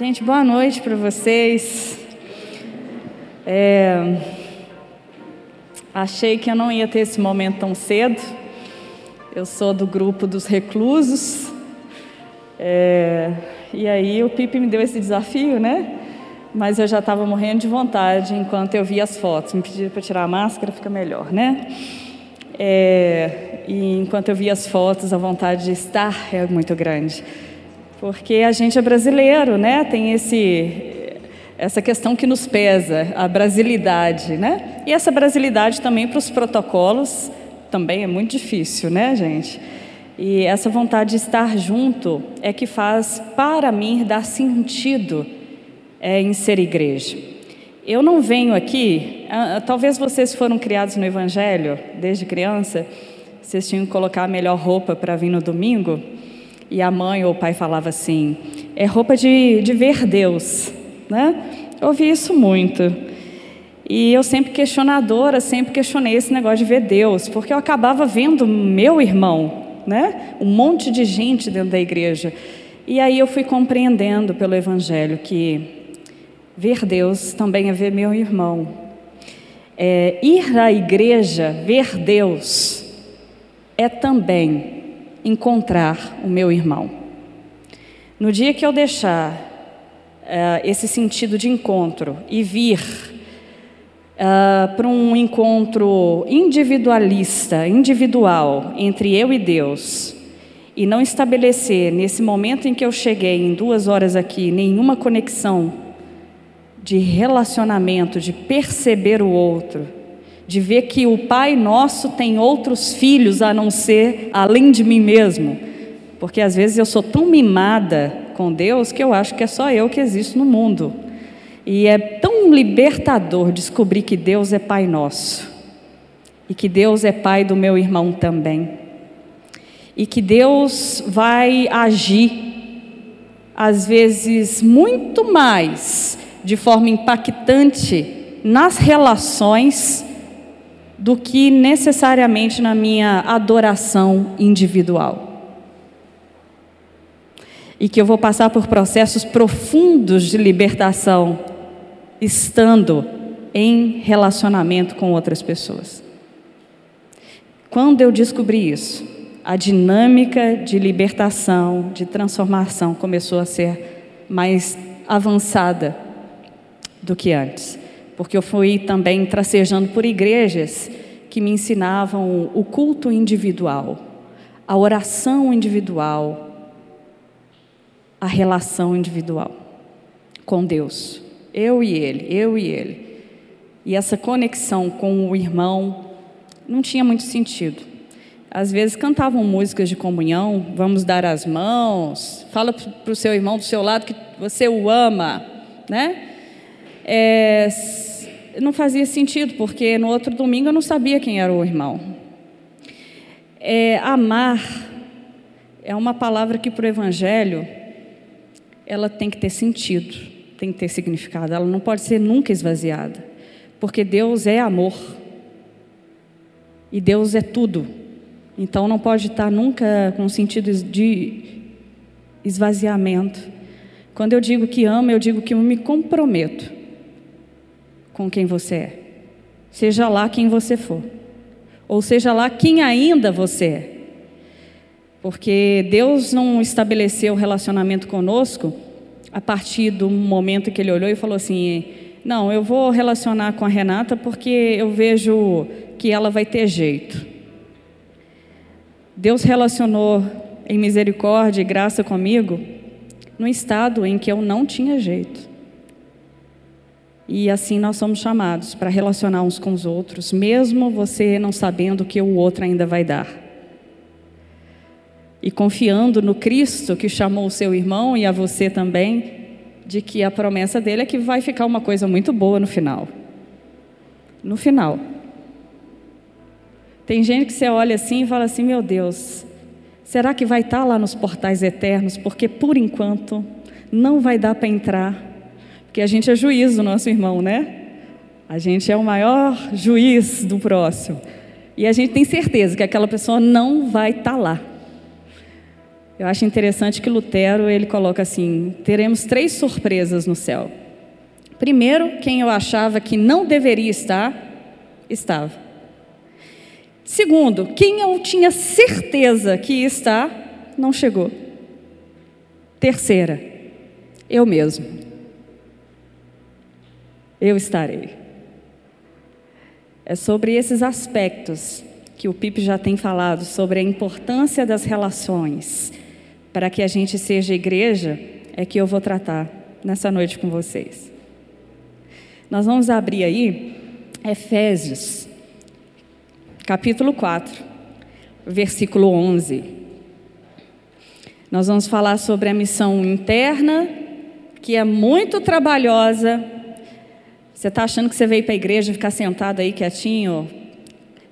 Gente, boa noite para vocês. É... Achei que eu não ia ter esse momento tão cedo. Eu sou do grupo dos reclusos. É... E aí o Pipe me deu esse desafio, né? Mas eu já estava morrendo de vontade enquanto eu via as fotos. Me pediram para tirar a máscara, fica melhor, né? É... E enquanto eu via as fotos, a vontade de estar é muito grande porque a gente é brasileiro, né? Tem esse essa questão que nos pesa, a brasilidade, né? E essa brasilidade também para os protocolos também é muito difícil, né, gente? E essa vontade de estar junto é que faz, para mim, dar sentido é, em ser igreja. Eu não venho aqui, talvez vocês foram criados no Evangelho desde criança, vocês tinham que colocar a melhor roupa para vir no domingo e a mãe ou o pai falava assim: é roupa de, de ver Deus, né? Eu ouvi isso muito. E eu sempre questionadora, sempre questionei esse negócio de ver Deus, porque eu acabava vendo meu irmão, né? Um monte de gente dentro da igreja. E aí eu fui compreendendo pelo Evangelho que ver Deus também é ver meu irmão. É, ir à igreja, ver Deus, é também encontrar o meu irmão. No dia que eu deixar uh, esse sentido de encontro e vir uh, para um encontro individualista, individual, entre eu e Deus, e não estabelecer nesse momento em que eu cheguei, em duas horas aqui, nenhuma conexão de relacionamento, de perceber o outro, de ver que o Pai nosso tem outros filhos a não ser além de mim mesmo. Porque às vezes eu sou tão mimada com Deus que eu acho que é só eu que existo no mundo. E é tão libertador descobrir que Deus é Pai nosso. E que Deus é Pai do meu irmão também. E que Deus vai agir, às vezes, muito mais de forma impactante nas relações do que necessariamente na minha adoração individual. E que eu vou passar por processos profundos de libertação estando em relacionamento com outras pessoas. Quando eu descobri isso, a dinâmica de libertação, de transformação começou a ser mais avançada do que antes porque eu fui também tracejando por igrejas que me ensinavam o culto individual, a oração individual, a relação individual com Deus. Eu e ele, eu e ele. E essa conexão com o irmão não tinha muito sentido. Às vezes cantavam músicas de comunhão, vamos dar as mãos, fala para o seu irmão do seu lado que você o ama, né? É, não fazia sentido, porque no outro domingo eu não sabia quem era o irmão. É, amar é uma palavra que para o Evangelho ela tem que ter sentido, tem que ter significado, ela não pode ser nunca esvaziada, porque Deus é amor e Deus é tudo, então não pode estar nunca com sentido de esvaziamento. Quando eu digo que amo, eu digo que eu me comprometo com quem você é. Seja lá quem você for. Ou seja lá quem ainda você é. Porque Deus não estabeleceu relacionamento conosco a partir do momento que Ele olhou e falou assim: não, eu vou relacionar com a Renata porque eu vejo que ela vai ter jeito. Deus relacionou em misericórdia e graça comigo no estado em que eu não tinha jeito. E assim nós somos chamados para relacionar uns com os outros, mesmo você não sabendo o que o outro ainda vai dar. E confiando no Cristo que chamou o seu irmão e a você também, de que a promessa dele é que vai ficar uma coisa muito boa no final. No final. Tem gente que você olha assim e fala assim: meu Deus, será que vai estar lá nos portais eternos? Porque por enquanto não vai dar para entrar porque a gente é juiz do nosso irmão, né? A gente é o maior juiz do próximo. E a gente tem certeza que aquela pessoa não vai estar tá lá. Eu acho interessante que Lutero ele coloca assim: teremos três surpresas no céu. Primeiro, quem eu achava que não deveria estar, estava. Segundo, quem eu tinha certeza que ia estar, não chegou. Terceira, eu mesmo. Eu estarei. É sobre esses aspectos que o Pipe já tem falado, sobre a importância das relações para que a gente seja igreja, é que eu vou tratar nessa noite com vocês. Nós vamos abrir aí Efésios, capítulo 4, versículo 11. Nós vamos falar sobre a missão interna, que é muito trabalhosa. Você está achando que você veio para a igreja ficar sentado aí quietinho,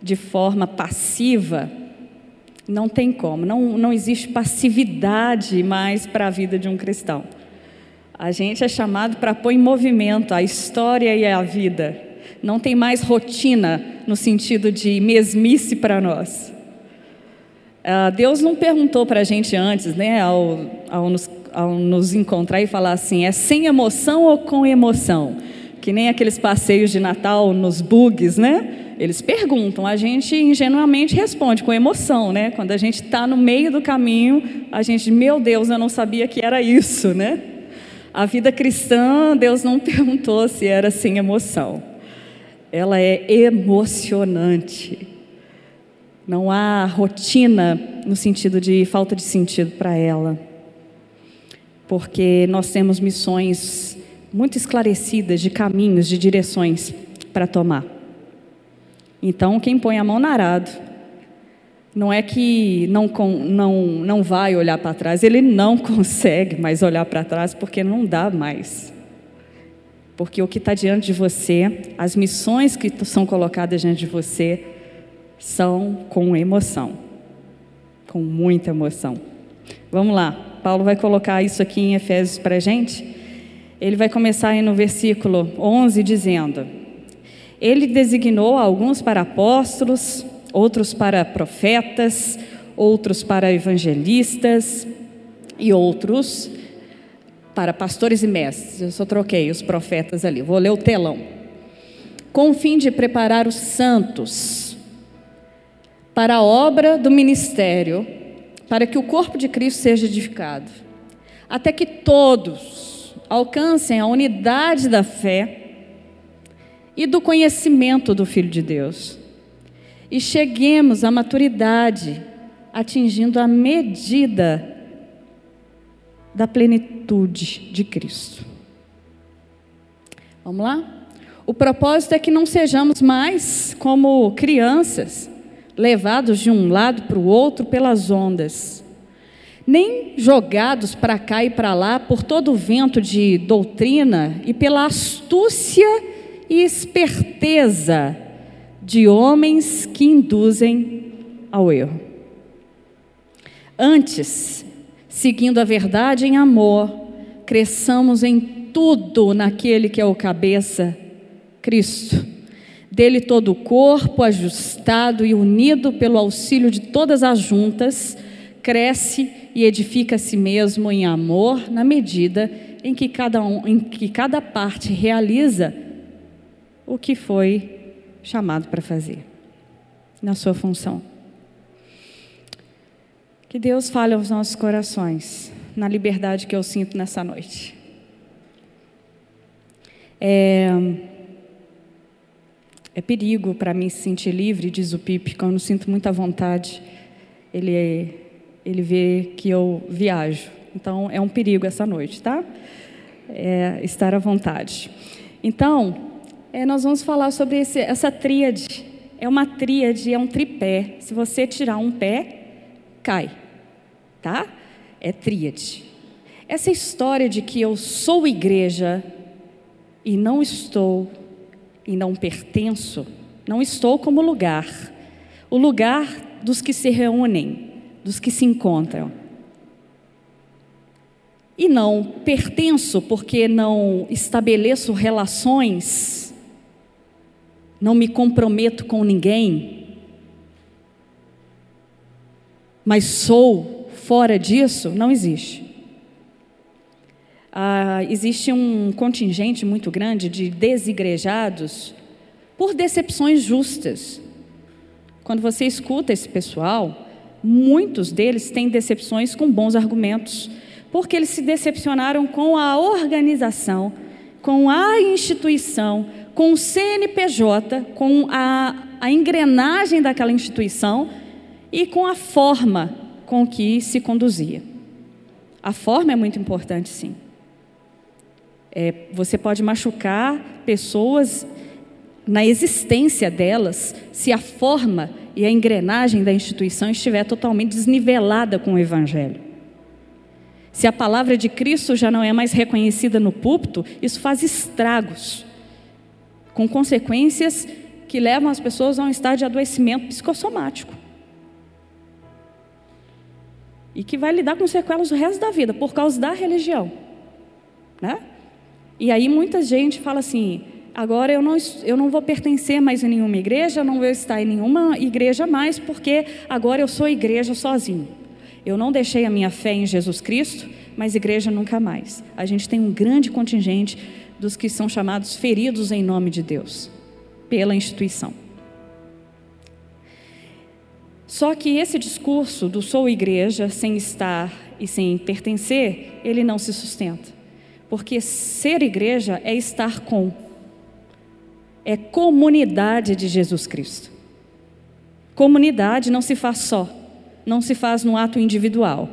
de forma passiva? Não tem como, não, não existe passividade mais para a vida de um cristão. A gente é chamado para pôr em movimento a história e a vida. Não tem mais rotina no sentido de mesmice para nós. Uh, Deus não perguntou para a gente antes, né, ao, ao, nos, ao nos encontrar e falar assim: é sem emoção ou com emoção? Que nem aqueles passeios de Natal nos bugs, né? Eles perguntam, a gente ingenuamente responde com emoção, né? Quando a gente está no meio do caminho, a gente, meu Deus, eu não sabia que era isso, né? A vida cristã, Deus não perguntou se era sem emoção. Ela é emocionante. Não há rotina no sentido de falta de sentido para ela. Porque nós temos missões muito esclarecidas de caminhos, de direções para tomar. Então, quem põe a mão no arado, não é que não, não, não vai olhar para trás, ele não consegue mais olhar para trás porque não dá mais. Porque o que está diante de você, as missões que são colocadas diante de você, são com emoção, com muita emoção. Vamos lá, Paulo vai colocar isso aqui em Efésios para a gente. Ele vai começar aí no versículo 11 dizendo: ele designou alguns para apóstolos, outros para profetas, outros para evangelistas e outros para pastores e mestres. Eu só troquei os profetas ali. Vou ler o telão. Com o fim de preparar os santos para a obra do ministério, para que o corpo de Cristo seja edificado, até que todos alcancem a unidade da fé e do conhecimento do Filho de Deus. E cheguemos à maturidade, atingindo a medida da plenitude de Cristo. Vamos lá? O propósito é que não sejamos mais como crianças, levados de um lado para o outro pelas ondas, nem jogados para cá e para lá por todo o vento de doutrina e pela astúcia e esperteza de homens que induzem ao erro. Antes, seguindo a verdade em amor, cresçamos em tudo naquele que é o cabeça, Cristo. Dele todo o corpo, ajustado e unido pelo auxílio de todas as juntas, cresce e edifica a si mesmo em amor, na medida em que cada, um, em que cada parte realiza o que foi chamado para fazer, na sua função. Que Deus fale aos nossos corações, na liberdade que eu sinto nessa noite. É, é perigo para mim se sentir livre, diz o Pipe, quando sinto muita vontade. Ele, ele vê que eu viajo. Então, é um perigo essa noite, tá? É, estar à vontade. Então, é, nós vamos falar sobre esse, essa tríade. É uma tríade, é um tripé. Se você tirar um pé, cai. Tá? É tríade. Essa história de que eu sou igreja e não estou e não pertenço, não estou como lugar. O lugar dos que se reúnem, dos que se encontram. E não pertenço porque não estabeleço relações não me comprometo com ninguém, mas sou fora disso não existe. Ah, existe um contingente muito grande de desigrejados por decepções justas. Quando você escuta esse pessoal, muitos deles têm decepções com bons argumentos, porque eles se decepcionaram com a organização, com a instituição, com o CNPJ, com a, a engrenagem daquela instituição e com a forma com que se conduzia. A forma é muito importante, sim. É, você pode machucar pessoas na existência delas se a forma e a engrenagem da instituição estiver totalmente desnivelada com o Evangelho. Se a palavra de Cristo já não é mais reconhecida no púlpito, isso faz estragos, com consequências que levam as pessoas a um estado de adoecimento psicossomático. E que vai lidar com sequelas o resto da vida, por causa da religião. Né? E aí muita gente fala assim: agora eu não, eu não vou pertencer mais a nenhuma igreja, eu não vou estar em nenhuma igreja mais, porque agora eu sou igreja sozinho. Eu não deixei a minha fé em Jesus Cristo, mas igreja nunca mais. A gente tem um grande contingente dos que são chamados feridos em nome de Deus, pela instituição. Só que esse discurso do sou igreja sem estar e sem pertencer, ele não se sustenta. Porque ser igreja é estar com, é comunidade de Jesus Cristo. Comunidade não se faz só, não se faz no ato individual.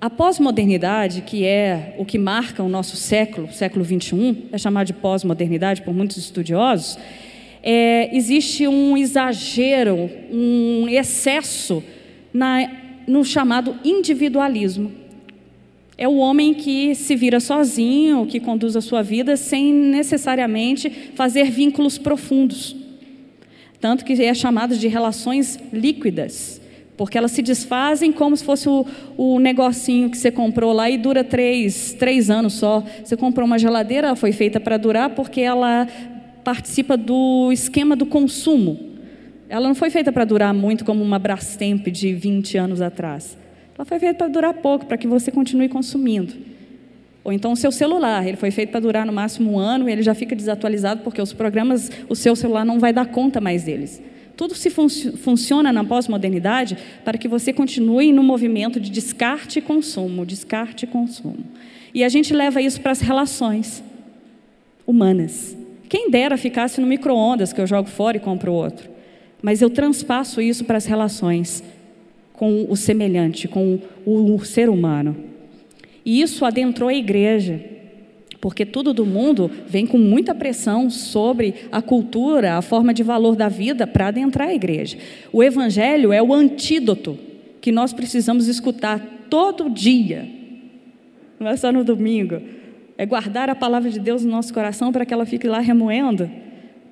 A pós-modernidade, que é o que marca o nosso século, século 21, é chamado de pós-modernidade por muitos estudiosos, é, existe um exagero, um excesso na, no chamado individualismo. É o homem que se vira sozinho, que conduz a sua vida sem necessariamente fazer vínculos profundos. Tanto que é chamado de relações líquidas, porque elas se desfazem como se fosse o, o negocinho que você comprou lá e dura três, três anos só. Você comprou uma geladeira, ela foi feita para durar porque ela participa do esquema do consumo. Ela não foi feita para durar muito como uma Brastemp de 20 anos atrás. Ela foi feita para durar pouco, para que você continue consumindo. Ou então o seu celular, ele foi feito para durar no máximo um ano e ele já fica desatualizado porque os programas, o seu celular não vai dar conta mais deles. Tudo se fun funciona na pós-modernidade para que você continue no movimento de descarte e consumo, descarte e consumo. E a gente leva isso para as relações humanas. Quem dera ficasse no micro-ondas que eu jogo fora e compro outro. Mas eu transpasso isso para as relações com o semelhante, com o ser humano. E isso adentrou a igreja, porque tudo do mundo vem com muita pressão sobre a cultura, a forma de valor da vida para adentrar a igreja. O evangelho é o antídoto que nós precisamos escutar todo dia, não é só no domingo. É guardar a palavra de Deus no nosso coração para que ela fique lá remoendo,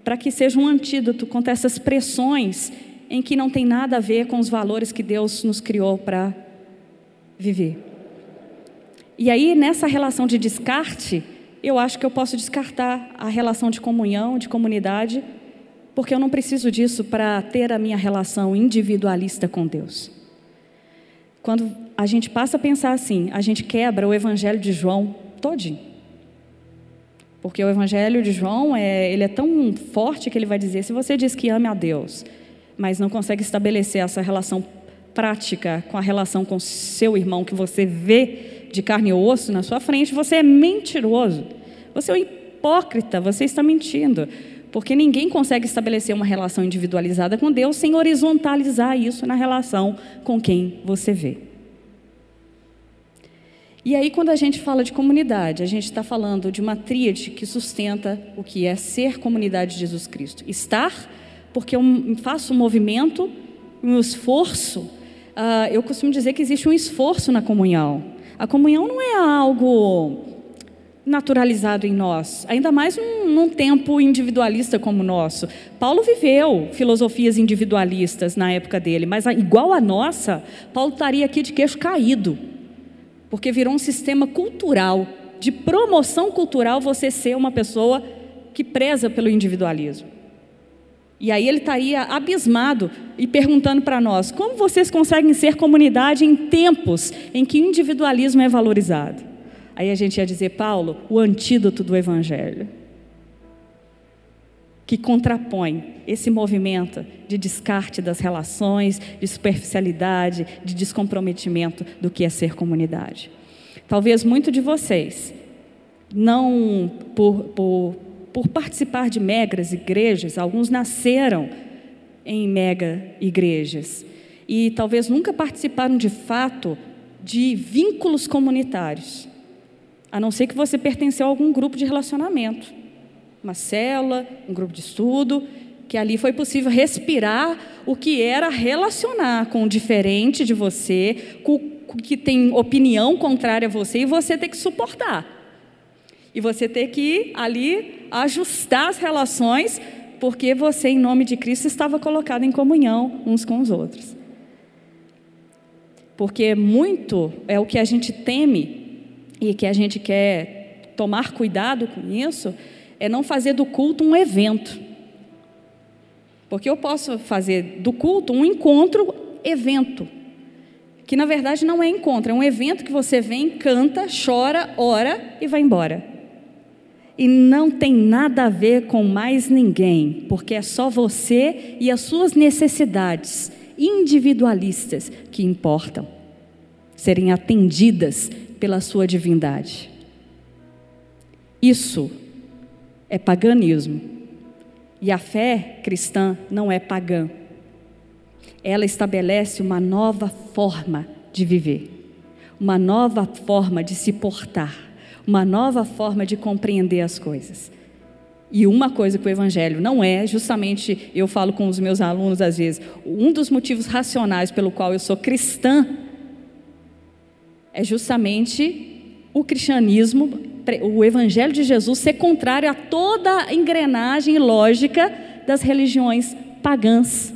para que seja um antídoto contra essas pressões em que não tem nada a ver com os valores que Deus nos criou para viver. E aí, nessa relação de descarte, eu acho que eu posso descartar a relação de comunhão, de comunidade, porque eu não preciso disso para ter a minha relação individualista com Deus. Quando a gente passa a pensar assim, a gente quebra o evangelho de João todinho. Porque o evangelho de João é, ele é tão forte que ele vai dizer: se você diz que ama a Deus, mas não consegue estabelecer essa relação prática com a relação com seu irmão que você vê de carne e osso na sua frente, você é mentiroso. Você é um hipócrita, você está mentindo. Porque ninguém consegue estabelecer uma relação individualizada com Deus sem horizontalizar isso na relação com quem você vê. E aí, quando a gente fala de comunidade, a gente está falando de uma tríade que sustenta o que é ser comunidade de Jesus Cristo. Estar porque eu faço um movimento, um esforço. Uh, eu costumo dizer que existe um esforço na comunhão. A comunhão não é algo naturalizado em nós, ainda mais num, num, tempo individualista como o nosso. Paulo viveu filosofias individualistas na época dele, mas igual a nossa, Paulo estaria aqui de queixo caído, porque virou um sistema cultural, de promoção cultural, você ser uma pessoa que preza pelo individualismo. E aí ele estaria abismado e perguntando para nós: como vocês conseguem ser comunidade em tempos em que o individualismo é valorizado? Aí a gente ia dizer, Paulo, o antídoto do evangelho que contrapõe esse movimento de descarte das relações, de superficialidade, de descomprometimento do que é ser comunidade. Talvez muito de vocês, não por, por, por participar de megas igrejas, alguns nasceram em mega igrejas e talvez nunca participaram de fato de vínculos comunitários, a não ser que você pertenceu a algum grupo de relacionamento uma célula, um grupo de estudo, que ali foi possível respirar o que era relacionar com o diferente de você, com o que tem opinião contrária a você, e você ter que suportar. E você ter que ali ajustar as relações, porque você, em nome de Cristo, estava colocado em comunhão uns com os outros. Porque muito é o que a gente teme e que a gente quer tomar cuidado com isso, é não fazer do culto um evento. Porque eu posso fazer do culto um encontro evento, que na verdade não é encontro, é um evento que você vem, canta, chora, ora e vai embora. E não tem nada a ver com mais ninguém, porque é só você e as suas necessidades individualistas que importam serem atendidas pela sua divindade. Isso é paganismo. E a fé cristã não é pagã. Ela estabelece uma nova forma de viver, uma nova forma de se portar, uma nova forma de compreender as coisas. E uma coisa que o Evangelho não é, justamente eu falo com os meus alunos às vezes, um dos motivos racionais pelo qual eu sou cristã é justamente o cristianismo o Evangelho de Jesus ser contrário a toda a engrenagem lógica das religiões pagãs.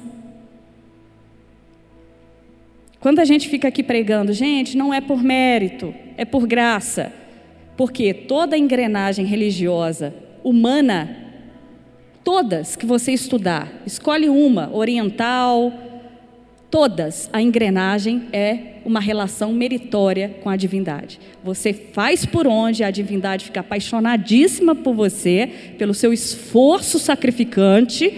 Quando a gente fica aqui pregando, gente, não é por mérito, é por graça. Porque toda engrenagem religiosa humana, todas que você estudar, escolhe uma, oriental, todas, a engrenagem é uma relação meritória com a divindade. Você faz por onde a divindade fica apaixonadíssima por você, pelo seu esforço sacrificante,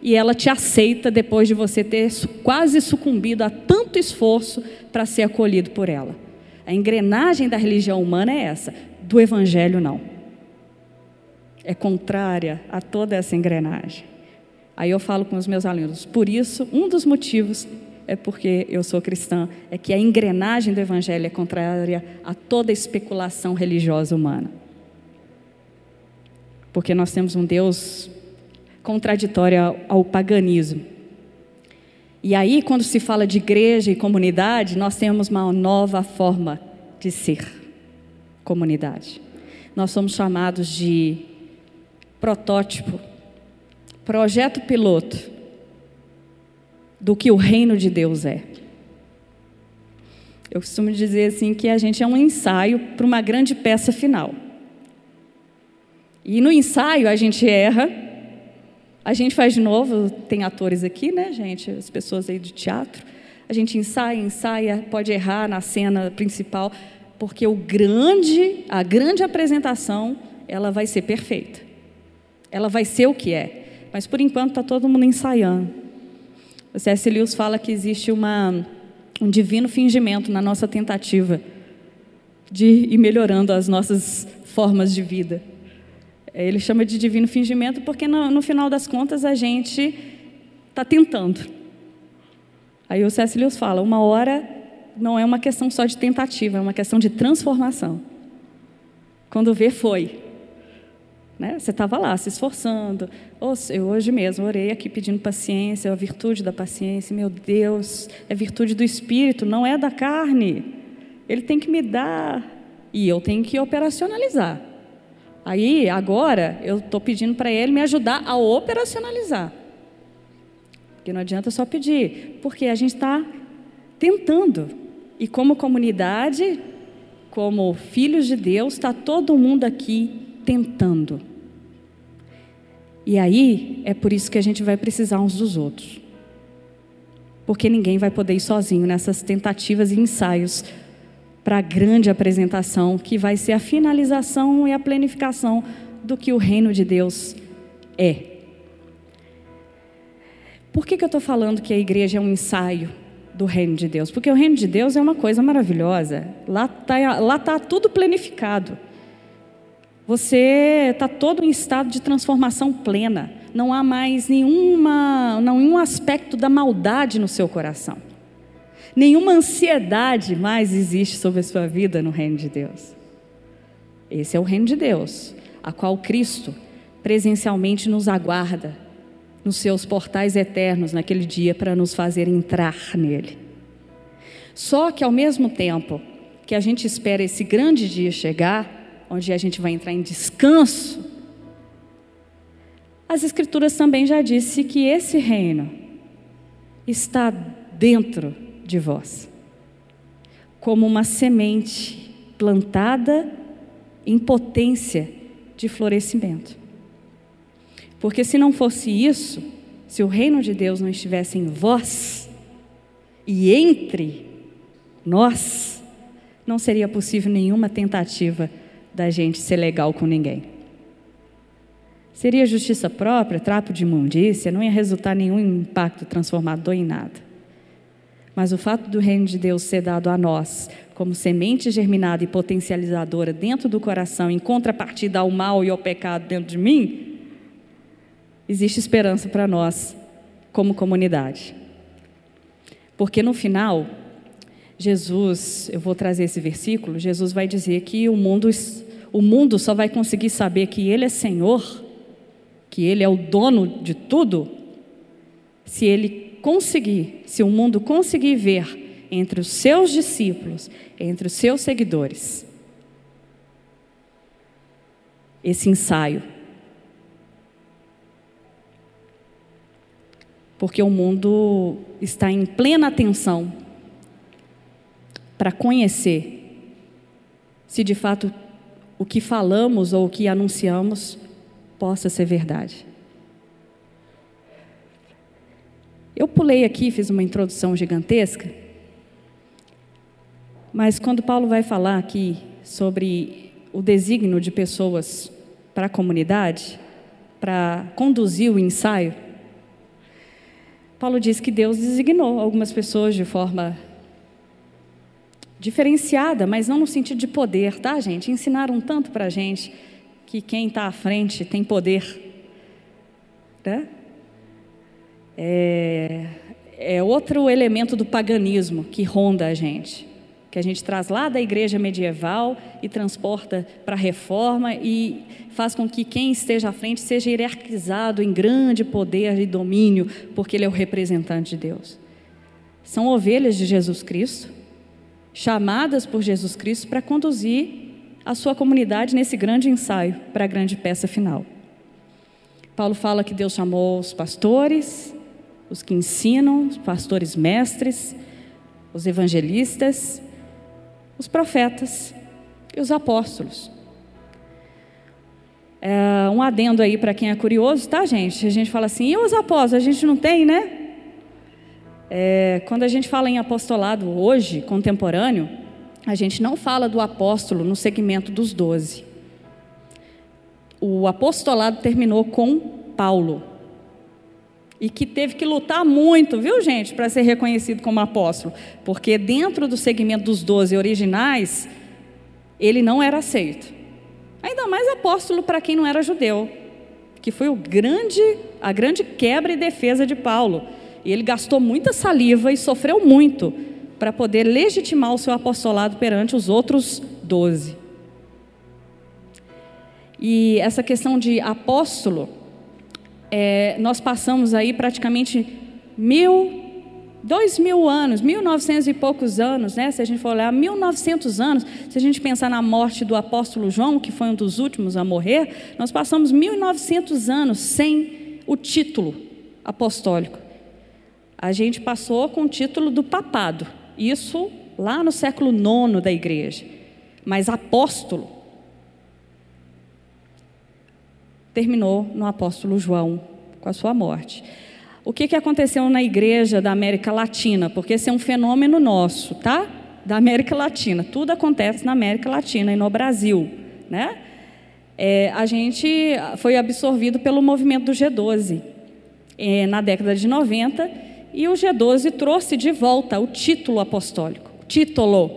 e ela te aceita depois de você ter quase sucumbido a tanto esforço para ser acolhido por ela. A engrenagem da religião humana é essa, do evangelho não. É contrária a toda essa engrenagem. Aí eu falo com os meus alunos, por isso, um dos motivos é porque eu sou cristã, é que a engrenagem do Evangelho é contrária a toda especulação religiosa humana. Porque nós temos um Deus contraditório ao, paganismo. E aí, quando se fala de igreja e comunidade, nós temos uma nova forma de ser comunidade. Nós somos chamados de protótipo, projeto piloto do que o reino de Deus é. Eu costumo dizer assim que a gente é um ensaio para uma grande peça final. E no ensaio a gente erra, a gente faz de novo, tem atores aqui, né, gente, as pessoas aí de teatro. A gente ensaia, ensaia, pode errar na cena principal, porque o grande, a grande apresentação, ela vai ser perfeita. Ela vai ser o que é. Mas por enquanto está todo mundo ensaiando. O C.S. Lewis fala que existe uma, um divino fingimento na nossa tentativa de ir melhorando as nossas formas de vida. Ele chama de divino fingimento porque, no, no final das contas, a gente está tentando. Aí o C.S. Lewis fala: uma hora não é uma questão só de tentativa, é uma questão de transformação. Quando vê, foi. Né? Você estava lá se esforçando. Eu hoje mesmo orei aqui pedindo paciência, a virtude da paciência. Meu Deus, é virtude do Espírito, não é da carne. Ele tem que me dar e eu tenho que operacionalizar. Aí, agora, eu estou pedindo para ele me ajudar a operacionalizar. Porque não adianta só pedir, porque a gente está tentando. E como comunidade, como filhos de Deus, está todo mundo aqui tentando. E aí é por isso que a gente vai precisar uns dos outros. Porque ninguém vai poder ir sozinho nessas tentativas e ensaios para a grande apresentação que vai ser a finalização e a planificação do que o reino de Deus é. Por que, que eu estou falando que a igreja é um ensaio do reino de Deus? Porque o reino de Deus é uma coisa maravilhosa. Lá está lá tá tudo planificado. Você está todo em estado de transformação plena. Não há mais nenhuma, nenhum aspecto da maldade no seu coração. Nenhuma ansiedade mais existe sobre a sua vida no reino de Deus. Esse é o reino de Deus, a qual Cristo presencialmente nos aguarda nos seus portais eternos naquele dia para nos fazer entrar nele. Só que ao mesmo tempo que a gente espera esse grande dia chegar, onde a gente vai entrar em descanso, as Escrituras também já disse que esse reino está dentro de vós, como uma semente plantada em potência de florescimento. Porque se não fosse isso, se o reino de Deus não estivesse em vós e entre nós, não seria possível nenhuma tentativa da gente ser legal com ninguém. Seria justiça própria, trapo de imundícia, não ia resultar nenhum impacto transformador em nada. Mas o fato do reino de Deus ser dado a nós, como semente germinada e potencializadora dentro do coração, em contrapartida ao mal e ao pecado dentro de mim, existe esperança para nós, como comunidade. Porque no final, Jesus, eu vou trazer esse versículo, Jesus vai dizer que o mundo o mundo só vai conseguir saber que Ele é Senhor, que Ele é o dono de tudo, se Ele conseguir, se o mundo conseguir ver entre os seus discípulos, entre os seus seguidores, esse ensaio. Porque o mundo está em plena atenção para conhecer se de fato o que falamos ou o que anunciamos possa ser verdade. Eu pulei aqui, fiz uma introdução gigantesca, mas quando Paulo vai falar aqui sobre o desígnio de pessoas para a comunidade, para conduzir o ensaio, Paulo diz que Deus designou algumas pessoas de forma diferenciada, mas não no sentido de poder, tá, gente? Ensinaram tanto para gente que quem está à frente tem poder. Né? É, é outro elemento do paganismo que ronda a gente, que a gente traz lá da igreja medieval e transporta para a reforma e faz com que quem esteja à frente seja hierarquizado em grande poder e domínio, porque ele é o representante de Deus. São ovelhas de Jesus Cristo, chamadas por Jesus Cristo para conduzir a sua comunidade nesse grande ensaio para a grande peça final. Paulo fala que Deus chamou os pastores, os que ensinam, os pastores mestres, os evangelistas, os profetas e os apóstolos. É, um adendo aí para quem é curioso, tá, gente? A gente fala assim, e os apóstolos? A gente não tem, né? É, quando a gente fala em apostolado hoje, contemporâneo, a gente não fala do apóstolo no segmento dos doze. O apostolado terminou com Paulo. E que teve que lutar muito, viu, gente, para ser reconhecido como apóstolo. Porque dentro do segmento dos doze originais, ele não era aceito. Ainda mais apóstolo para quem não era judeu, que foi o grande, a grande quebra e defesa de Paulo. E ele gastou muita saliva e sofreu muito para poder legitimar o seu apostolado perante os outros doze. E essa questão de apóstolo, é, nós passamos aí praticamente mil, dois mil anos, mil novecentos e poucos anos, né? Se a gente for olhar, mil novecentos anos, se a gente pensar na morte do apóstolo João, que foi um dos últimos a morrer, nós passamos mil novecentos anos sem o título apostólico a gente passou com o título do papado. Isso lá no século IX da igreja. Mas apóstolo. Terminou no apóstolo João, com a sua morte. O que, que aconteceu na igreja da América Latina? Porque esse é um fenômeno nosso, tá? Da América Latina. Tudo acontece na América Latina e no Brasil, né? É, a gente foi absorvido pelo movimento do G12 é, na década de 90 e o G12 trouxe de volta o título apostólico, título.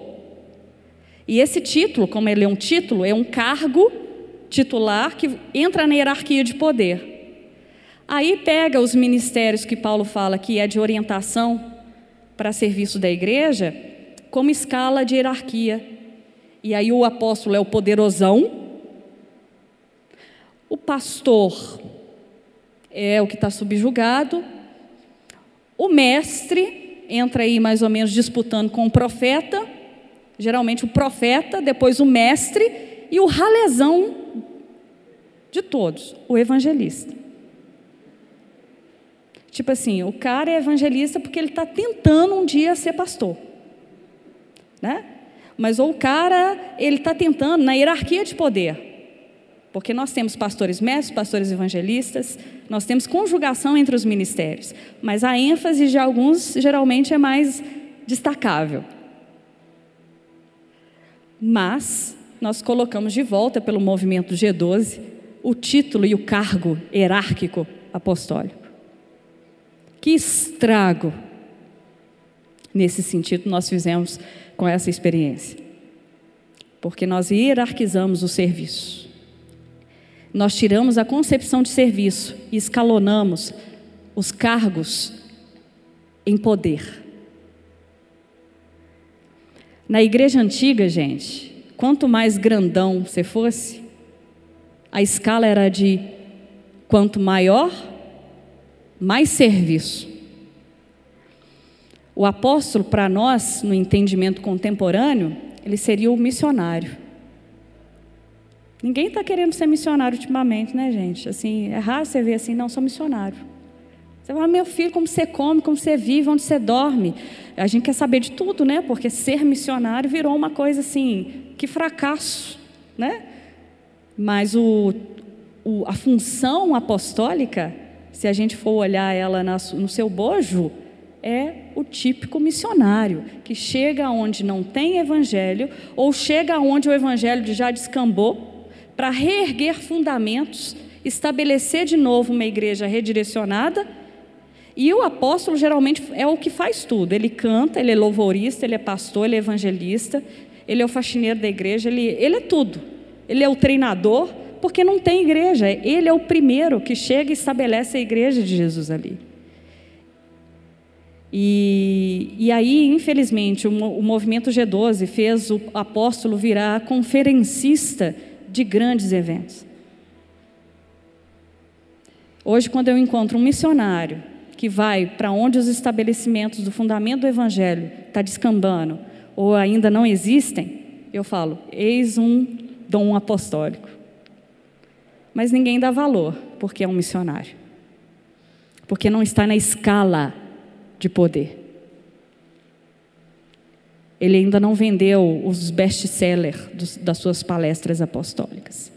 E esse título, como ele é um título, é um cargo titular que entra na hierarquia de poder. Aí pega os ministérios que Paulo fala que é de orientação para serviço da igreja, como escala de hierarquia. E aí o apóstolo é o poderosão, o pastor é o que está subjugado, o mestre entra aí mais ou menos disputando com o profeta, geralmente o profeta, depois o mestre e o ralezão de todos, o evangelista. Tipo assim, o cara é evangelista porque ele está tentando um dia ser pastor, né? Mas ou o cara ele está tentando na hierarquia de poder, porque nós temos pastores mestres, pastores evangelistas, nós temos conjugação entre os ministérios, mas a ênfase de alguns geralmente é mais destacável. Mas nós colocamos de volta pelo movimento G12 o título e o cargo hierárquico apostólico. Que estrago nesse sentido nós fizemos com essa experiência. Porque nós hierarquizamos o serviço. Nós tiramos a concepção de serviço e escalonamos os cargos em poder. Na igreja antiga, gente, quanto mais grandão você fosse, a escala era de quanto maior, mais serviço. O apóstolo, para nós, no entendimento contemporâneo, ele seria o missionário. Ninguém está querendo ser missionário ultimamente, né, gente? Assim, é raro você ver assim, não, sou missionário. Você fala, meu filho, como você come, como você vive, onde você dorme. A gente quer saber de tudo, né? Porque ser missionário virou uma coisa assim, que fracasso, né? Mas o, o, a função apostólica, se a gente for olhar ela na, no seu bojo, é o típico missionário, que chega onde não tem evangelho, ou chega onde o evangelho já descambou, para reerguer fundamentos, estabelecer de novo uma igreja redirecionada. E o apóstolo geralmente é o que faz tudo. Ele canta, ele é louvorista, ele é pastor, ele é evangelista, ele é o faxineiro da igreja, ele, ele é tudo. Ele é o treinador, porque não tem igreja. Ele é o primeiro que chega e estabelece a igreja de Jesus ali. E, e aí, infelizmente, o, o movimento G12 fez o apóstolo virar conferencista de grandes eventos. Hoje, quando eu encontro um missionário que vai para onde os estabelecimentos do fundamento do Evangelho está descambando ou ainda não existem, eu falo: eis um dom apostólico. Mas ninguém dá valor porque é um missionário, porque não está na escala de poder. Ele ainda não vendeu os best-sellers das suas palestras apostólicas.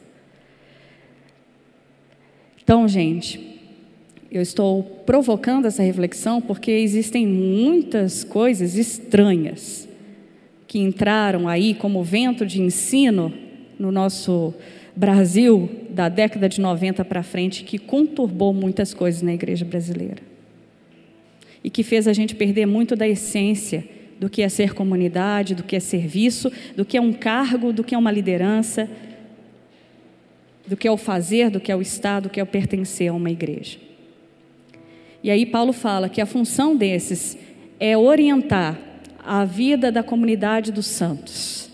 Então, gente, eu estou provocando essa reflexão porque existem muitas coisas estranhas que entraram aí como vento de ensino no nosso Brasil da década de 90 para frente que conturbou muitas coisas na igreja brasileira e que fez a gente perder muito da essência do que é ser comunidade, do que é serviço, do que é um cargo, do que é uma liderança, do que é o fazer, do que é o estar, do que é o pertencer a uma igreja. E aí Paulo fala que a função desses é orientar a vida da comunidade dos santos.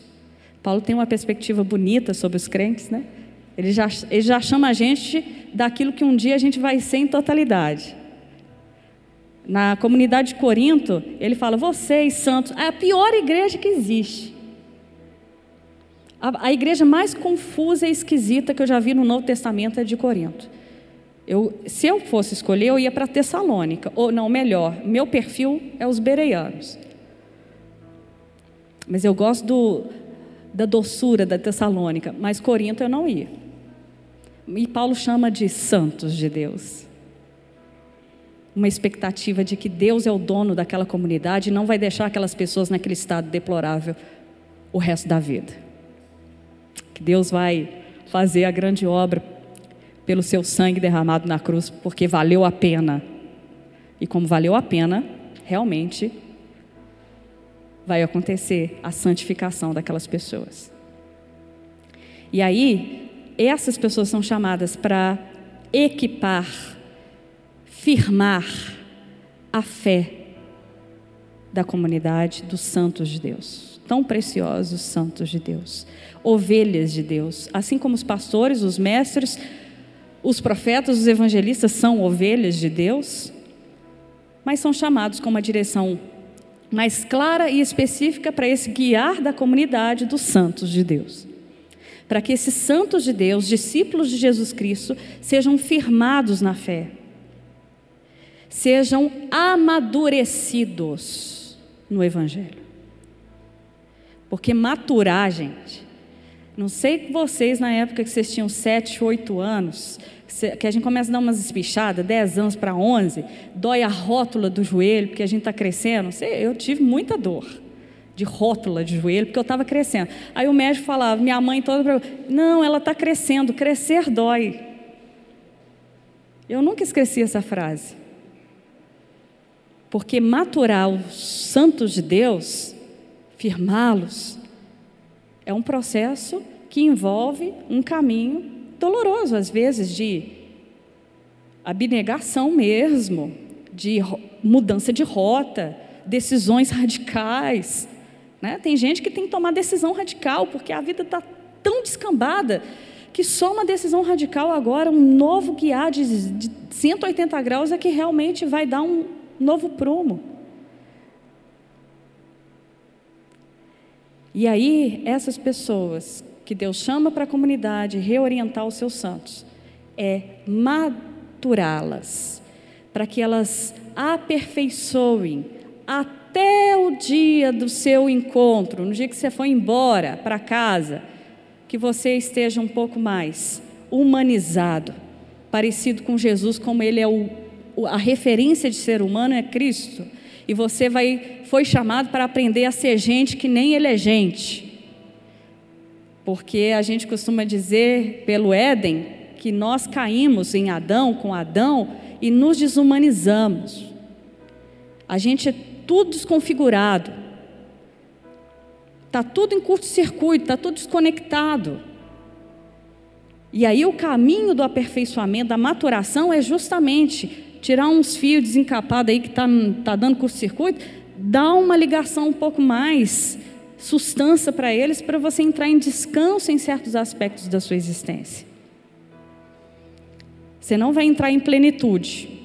Paulo tem uma perspectiva bonita sobre os crentes, né? Ele já, ele já chama a gente daquilo que um dia a gente vai ser em totalidade. Na comunidade de Corinto, ele fala: vocês, santos, é a pior igreja que existe. A, a, igreja mais confusa e esquisita que eu já vi no Novo Testamento é de Corinto. Eu, se eu fosse escolher, eu ia para Tessalônica. Ou não, melhor, meu perfil é os bereianos. Mas eu gosto do, da doçura da Tessalônica, mas Corinto eu não ia. e Paulo chama de santos de Deus. Uma expectativa de que Deus é o dono daquela comunidade e não vai deixar aquelas pessoas naquele estado deplorável o resto da vida. Que Deus vai fazer a grande obra pelo seu sangue derramado na cruz, porque valeu a pena. E como valeu a pena, realmente vai acontecer a santificação daquelas pessoas. E aí, essas pessoas são chamadas para equipar, firmar a fé da comunidade dos santos de Deus, tão preciosos santos de Deus, ovelhas de Deus, assim como os pastores, os mestres, os profetas, os evangelistas são ovelhas de Deus, mas são chamados com uma direção mais clara e específica para esse guiar da comunidade dos santos de Deus para que esses santos de Deus, discípulos de Jesus Cristo, sejam firmados na fé, sejam amadurecidos no Evangelho. Porque maturar, gente, não sei vocês na época que vocês tinham 7, 8 anos, que a gente começa a dar umas espichadas, 10 anos para 11, dói a rótula do joelho, porque a gente está crescendo. Eu tive muita dor de rótula de joelho, porque eu estava crescendo. Aí o médico falava, minha mãe toda, não, ela está crescendo, crescer dói. Eu nunca esqueci essa frase. Porque maturar os santos de Deus, firmá-los, é um processo que envolve um caminho doloroso, às vezes, de abnegação mesmo, de mudança de rota, decisões radicais. Né? Tem gente que tem que tomar decisão radical, porque a vida está tão descambada que só uma decisão radical agora, um novo guiar de, de 180 graus é que realmente vai dar um novo prumo. E aí, essas pessoas que Deus chama para a comunidade reorientar os seus santos, é maturá-las, para que elas aperfeiçoem até o dia do seu encontro, no dia que você for embora para casa, que você esteja um pouco mais humanizado, parecido com Jesus, como ele é o, a referência de ser humano é Cristo, e você vai foi chamado para aprender a ser gente que nem ele é gente. Porque a gente costuma dizer pelo Éden que nós caímos em Adão com Adão e nos desumanizamos. A gente tudo desconfigurado. Está tudo em curto-circuito, está tudo desconectado. E aí o caminho do aperfeiçoamento, da maturação, é justamente tirar uns fios desencapados aí que está tá dando curto-circuito, dar uma ligação um pouco mais, sustância para eles, para você entrar em descanso em certos aspectos da sua existência. Você não vai entrar em plenitude,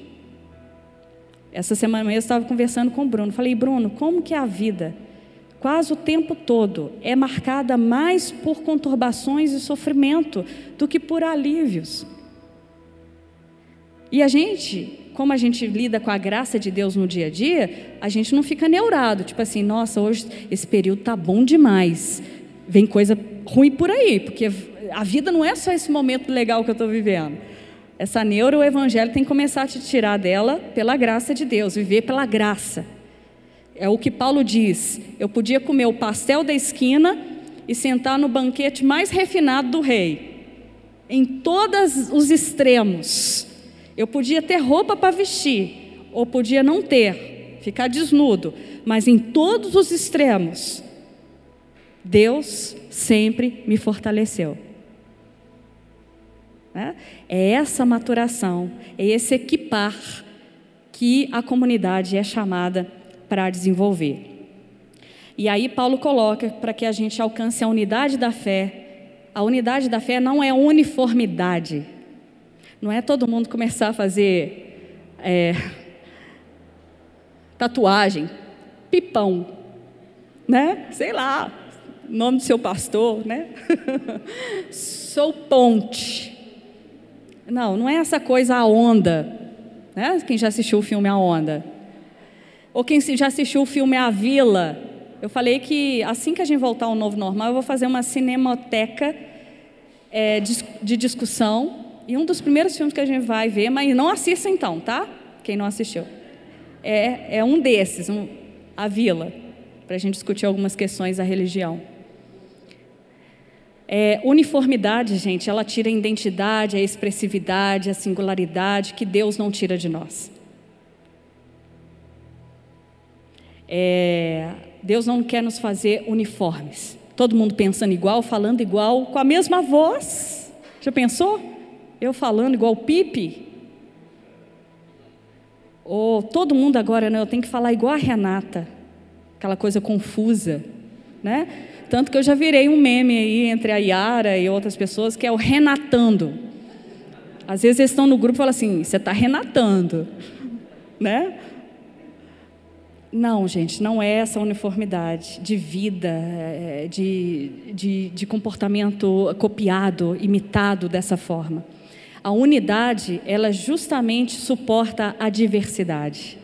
essa semana eu estava conversando com o Bruno. Falei, Bruno, como que a vida, quase o tempo todo, é marcada mais por conturbações e sofrimento do que por alívios? E a gente, como a gente lida com a graça de Deus no dia a dia, a gente não fica neurado, tipo assim, nossa, hoje esse período tá bom demais. Vem coisa ruim por aí, porque a vida não é só esse momento legal que eu estou vivendo. Essa neuro, o evangelho tem que começar a te tirar dela pela graça de Deus, viver pela graça. É o que Paulo diz. Eu podia comer o pastel da esquina e sentar no banquete mais refinado do rei, em todos os extremos. Eu podia ter roupa para vestir, ou podia não ter, ficar desnudo, mas em todos os extremos, Deus sempre me fortaleceu. Né? É essa maturação, é esse equipar que a comunidade é chamada para desenvolver. E aí Paulo coloca para que a gente alcance a unidade da fé. A unidade da fé não é uniformidade. Não é todo mundo começar a fazer é, tatuagem, pipão, né? Sei lá, nome do seu pastor, né? Sou ponte. Não, não é essa coisa a onda. Né? Quem já assistiu o filme A Onda? Ou quem já assistiu o filme A Vila? Eu falei que assim que a gente voltar ao novo normal, eu vou fazer uma cinemoteca é, de discussão E um dos primeiros filmes que a gente vai ver, mas não assista então, tá? Quem não assistiu. É, é um desses, um, A Vila, para a gente discutir algumas questões da religião. É, uniformidade, gente, ela tira a identidade, a expressividade, a singularidade que Deus não tira de nós. É, Deus não quer nos fazer uniformes. Todo mundo pensando igual, falando igual, com a mesma voz. Já pensou? Eu falando igual Pipe? Ou todo mundo agora, né? Eu tenho que falar igual a Renata. Aquela coisa confusa, né? Tanto que eu já virei um meme aí entre a Yara e outras pessoas, que é o renatando. Às vezes eles estão no grupo e falam assim: você está renatando, né? Não, gente, não é essa uniformidade de vida, é, de, de, de comportamento copiado, imitado dessa forma. A unidade, ela justamente suporta a diversidade,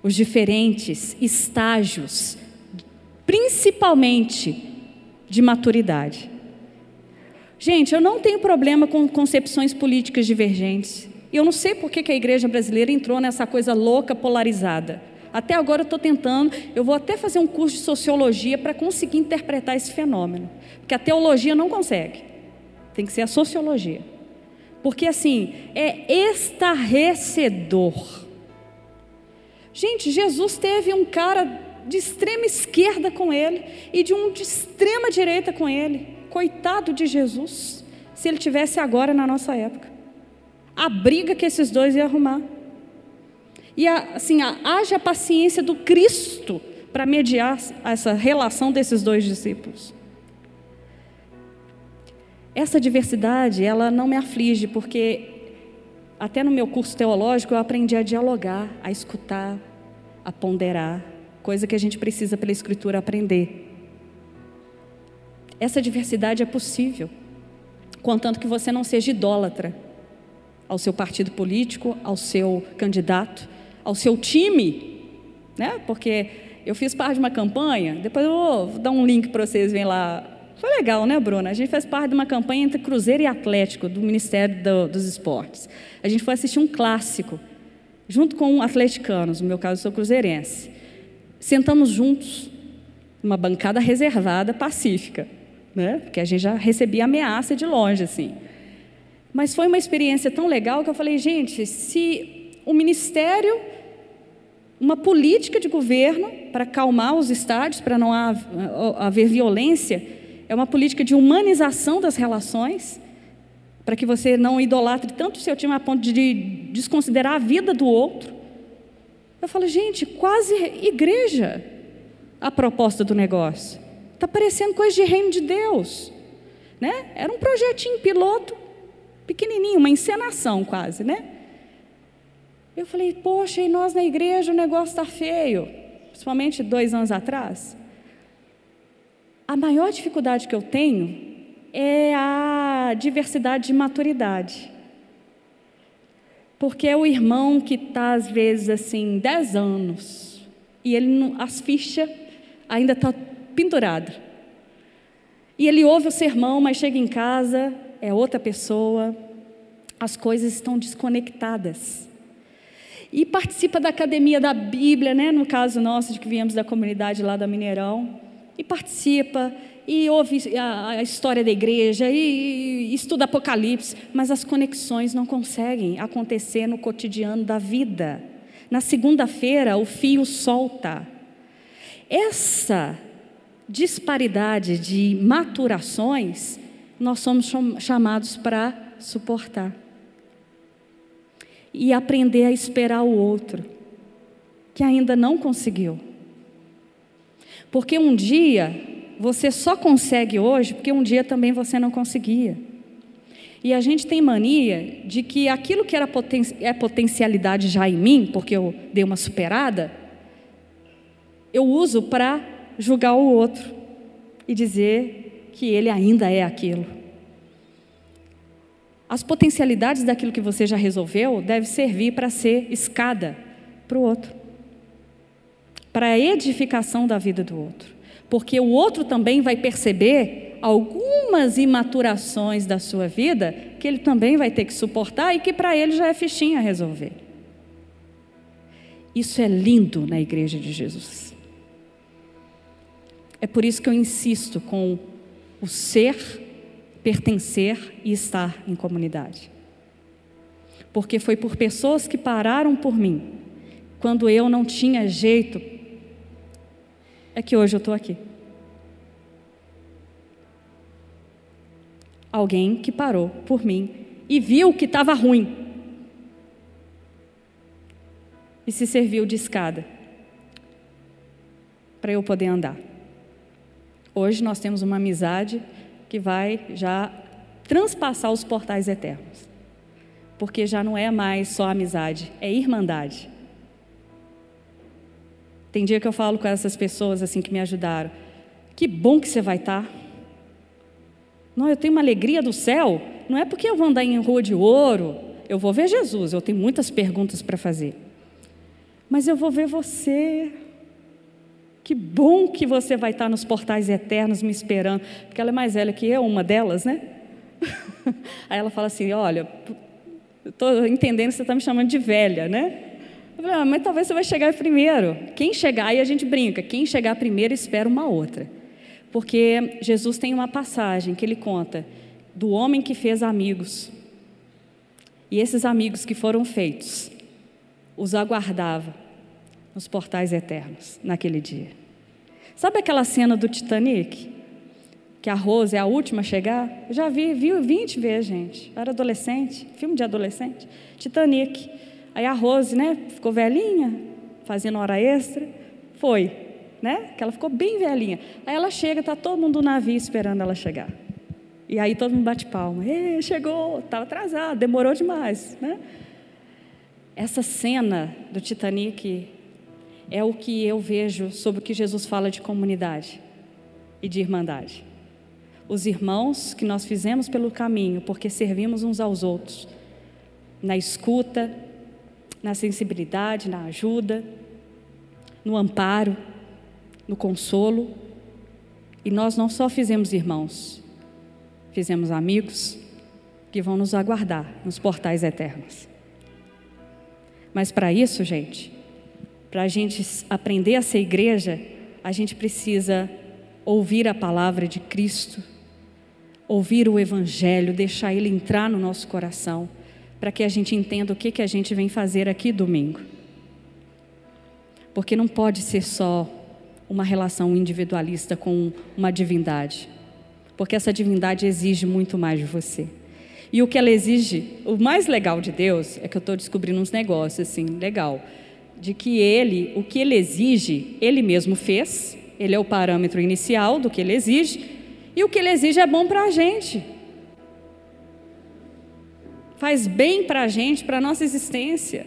os diferentes estágios, principalmente de maturidade. Gente, eu não tenho problema com concepções políticas divergentes. Eu não sei por que a igreja brasileira entrou nessa coisa louca, polarizada. Até agora eu estou tentando, eu vou até fazer um curso de sociologia para conseguir interpretar esse fenômeno. Porque a teologia não consegue. Tem que ser a sociologia. Porque assim, é estarrecedor. Gente, Jesus teve um cara de extrema esquerda com ele e de um de extrema direita com ele. Coitado de Jesus, se ele tivesse agora na nossa época. A briga que esses dois iam arrumar. E assim, haja a paciência do Cristo para mediar essa relação desses dois discípulos. Essa diversidade, ela não me aflige, porque até no meu curso teológico eu aprendi a dialogar, a escutar, a ponderar, coisa que a gente precisa pela escritura aprender. Essa diversidade é possível, contanto que você não seja idólatra ao seu partido político, ao seu candidato, ao seu time, né? Porque eu fiz parte de uma campanha, depois eu vou dar um link para vocês verem lá. Foi legal, né, Bruna? A gente fez parte de uma campanha entre Cruzeiro e Atlético, do Ministério do, dos Esportes. A gente foi assistir um clássico, junto com atleticanos, no meu caso eu sou cruzeirense. Sentamos juntos, numa bancada reservada, pacífica, né? Porque a gente já recebia ameaça de longe, assim. Mas foi uma experiência tão legal que eu falei, gente, se o ministério uma política de governo para acalmar os estádios, para não haver violência, é uma política de humanização das relações, para que você não idolatre tanto o seu time a ponto de desconsiderar a vida do outro. Eu falo, gente, quase igreja a proposta do negócio. Está parecendo coisa de reino de Deus. Né? Era um projetinho piloto, pequenininho, uma encenação quase, né? Eu falei, poxa, e nós na igreja o negócio está feio, principalmente dois anos atrás. A maior dificuldade que eu tenho é a diversidade de maturidade. Porque é o irmão que está, às vezes, assim, dez anos, e ele não, as fichas ainda estão tá penduradas. E ele ouve o sermão, mas chega em casa, é outra pessoa, as coisas estão desconectadas e participa da Academia da Bíblia, né? no caso nosso, de que viemos da comunidade lá da Mineirão, e participa, e ouve a, a história da igreja, e, e estuda Apocalipse, mas as conexões não conseguem acontecer no cotidiano da vida. Na segunda-feira, o fio solta. Essa disparidade de maturações, nós somos chamados para suportar e aprender a esperar o outro, que ainda não conseguiu. Porque um dia você só consegue hoje porque um dia também você não conseguia. E a gente tem mania de que aquilo que era poten é potencialidade já em mim, porque eu dei uma superada, eu uso para julgar o outro e dizer que ele ainda é aquilo. As potencialidades daquilo que você já resolveu deve servir para ser escada para o outro, para a edificação da vida do outro, porque o outro também vai perceber algumas imaturações da sua vida que ele também vai ter que suportar e que para ele já é fichinha resolver. Isso é lindo na igreja de Jesus. É por isso que eu insisto com o ser, pertencer e estar em comunidade. Porque foi por pessoas que pararam por mim, quando eu não tinha jeito, é que hoje eu estou aqui. Alguém que parou por mim e viu que estava ruim e se serviu de escada para eu poder andar. Hoje nós temos uma amizade que vai já transpassar os portais eternos. Porque já não é mais só amizade, é irmandade. Tem dia que eu falo com essas pessoas assim que me ajudaram. Que bom que você vai estar. Tá. Não, eu tenho uma alegria do céu. Não é porque eu vou andar em rua de ouro. Eu vou ver Jesus. Eu tenho muitas perguntas para fazer mas eu vou ver você. Que bom que você vai estar nos portais eternos me esperando, porque ela é mais velha que eu, uma delas, né? Aí ela fala assim: Olha, estou entendendo que você está me chamando de velha, né? Falei, ah, mas talvez você vai chegar primeiro. Quem chegar, aí a gente brinca, quem chegar primeiro espera uma outra. Porque Jesus tem uma passagem que ele conta do homem que fez amigos. E esses amigos que foram feitos, os aguardava nos portais eternos naquele dia. Sabe aquela cena do Titanic? Que a Rose é a última a chegar? Eu já vi, vi 20 vezes, gente. Eu era adolescente, filme de adolescente. Titanic. Aí a Rose, né, ficou velhinha, fazendo hora extra. Foi, né? Que ela ficou bem velhinha. Aí ela chega, tá todo mundo no navio esperando ela chegar. E aí todo mundo bate palma. Ei, chegou, estava atrasado, demorou demais, né? Essa cena do Titanic é o que eu vejo sobre o que Jesus fala de comunidade e de irmandade. Os irmãos que nós fizemos pelo caminho, porque servimos uns aos outros, na escuta, na sensibilidade, na ajuda, no amparo, no consolo. E nós não só fizemos irmãos, fizemos amigos que vão nos aguardar nos portais eternos. Mas para isso, gente, para a gente aprender a ser igreja, a gente precisa ouvir a palavra de Cristo, ouvir o Evangelho, deixar ele entrar no nosso coração, para que a gente entenda o que, que a gente vem fazer aqui domingo. Porque não pode ser só uma relação individualista com uma divindade, porque essa divindade exige muito mais de você. E o que ela exige, o mais legal de Deus, é que eu estou descobrindo uns negócios assim, legal de que ele, o que ele exige, ele mesmo fez, ele é o parâmetro inicial do que ele exige, e o que ele exige é bom para a gente. Faz bem para a gente, para a nossa existência.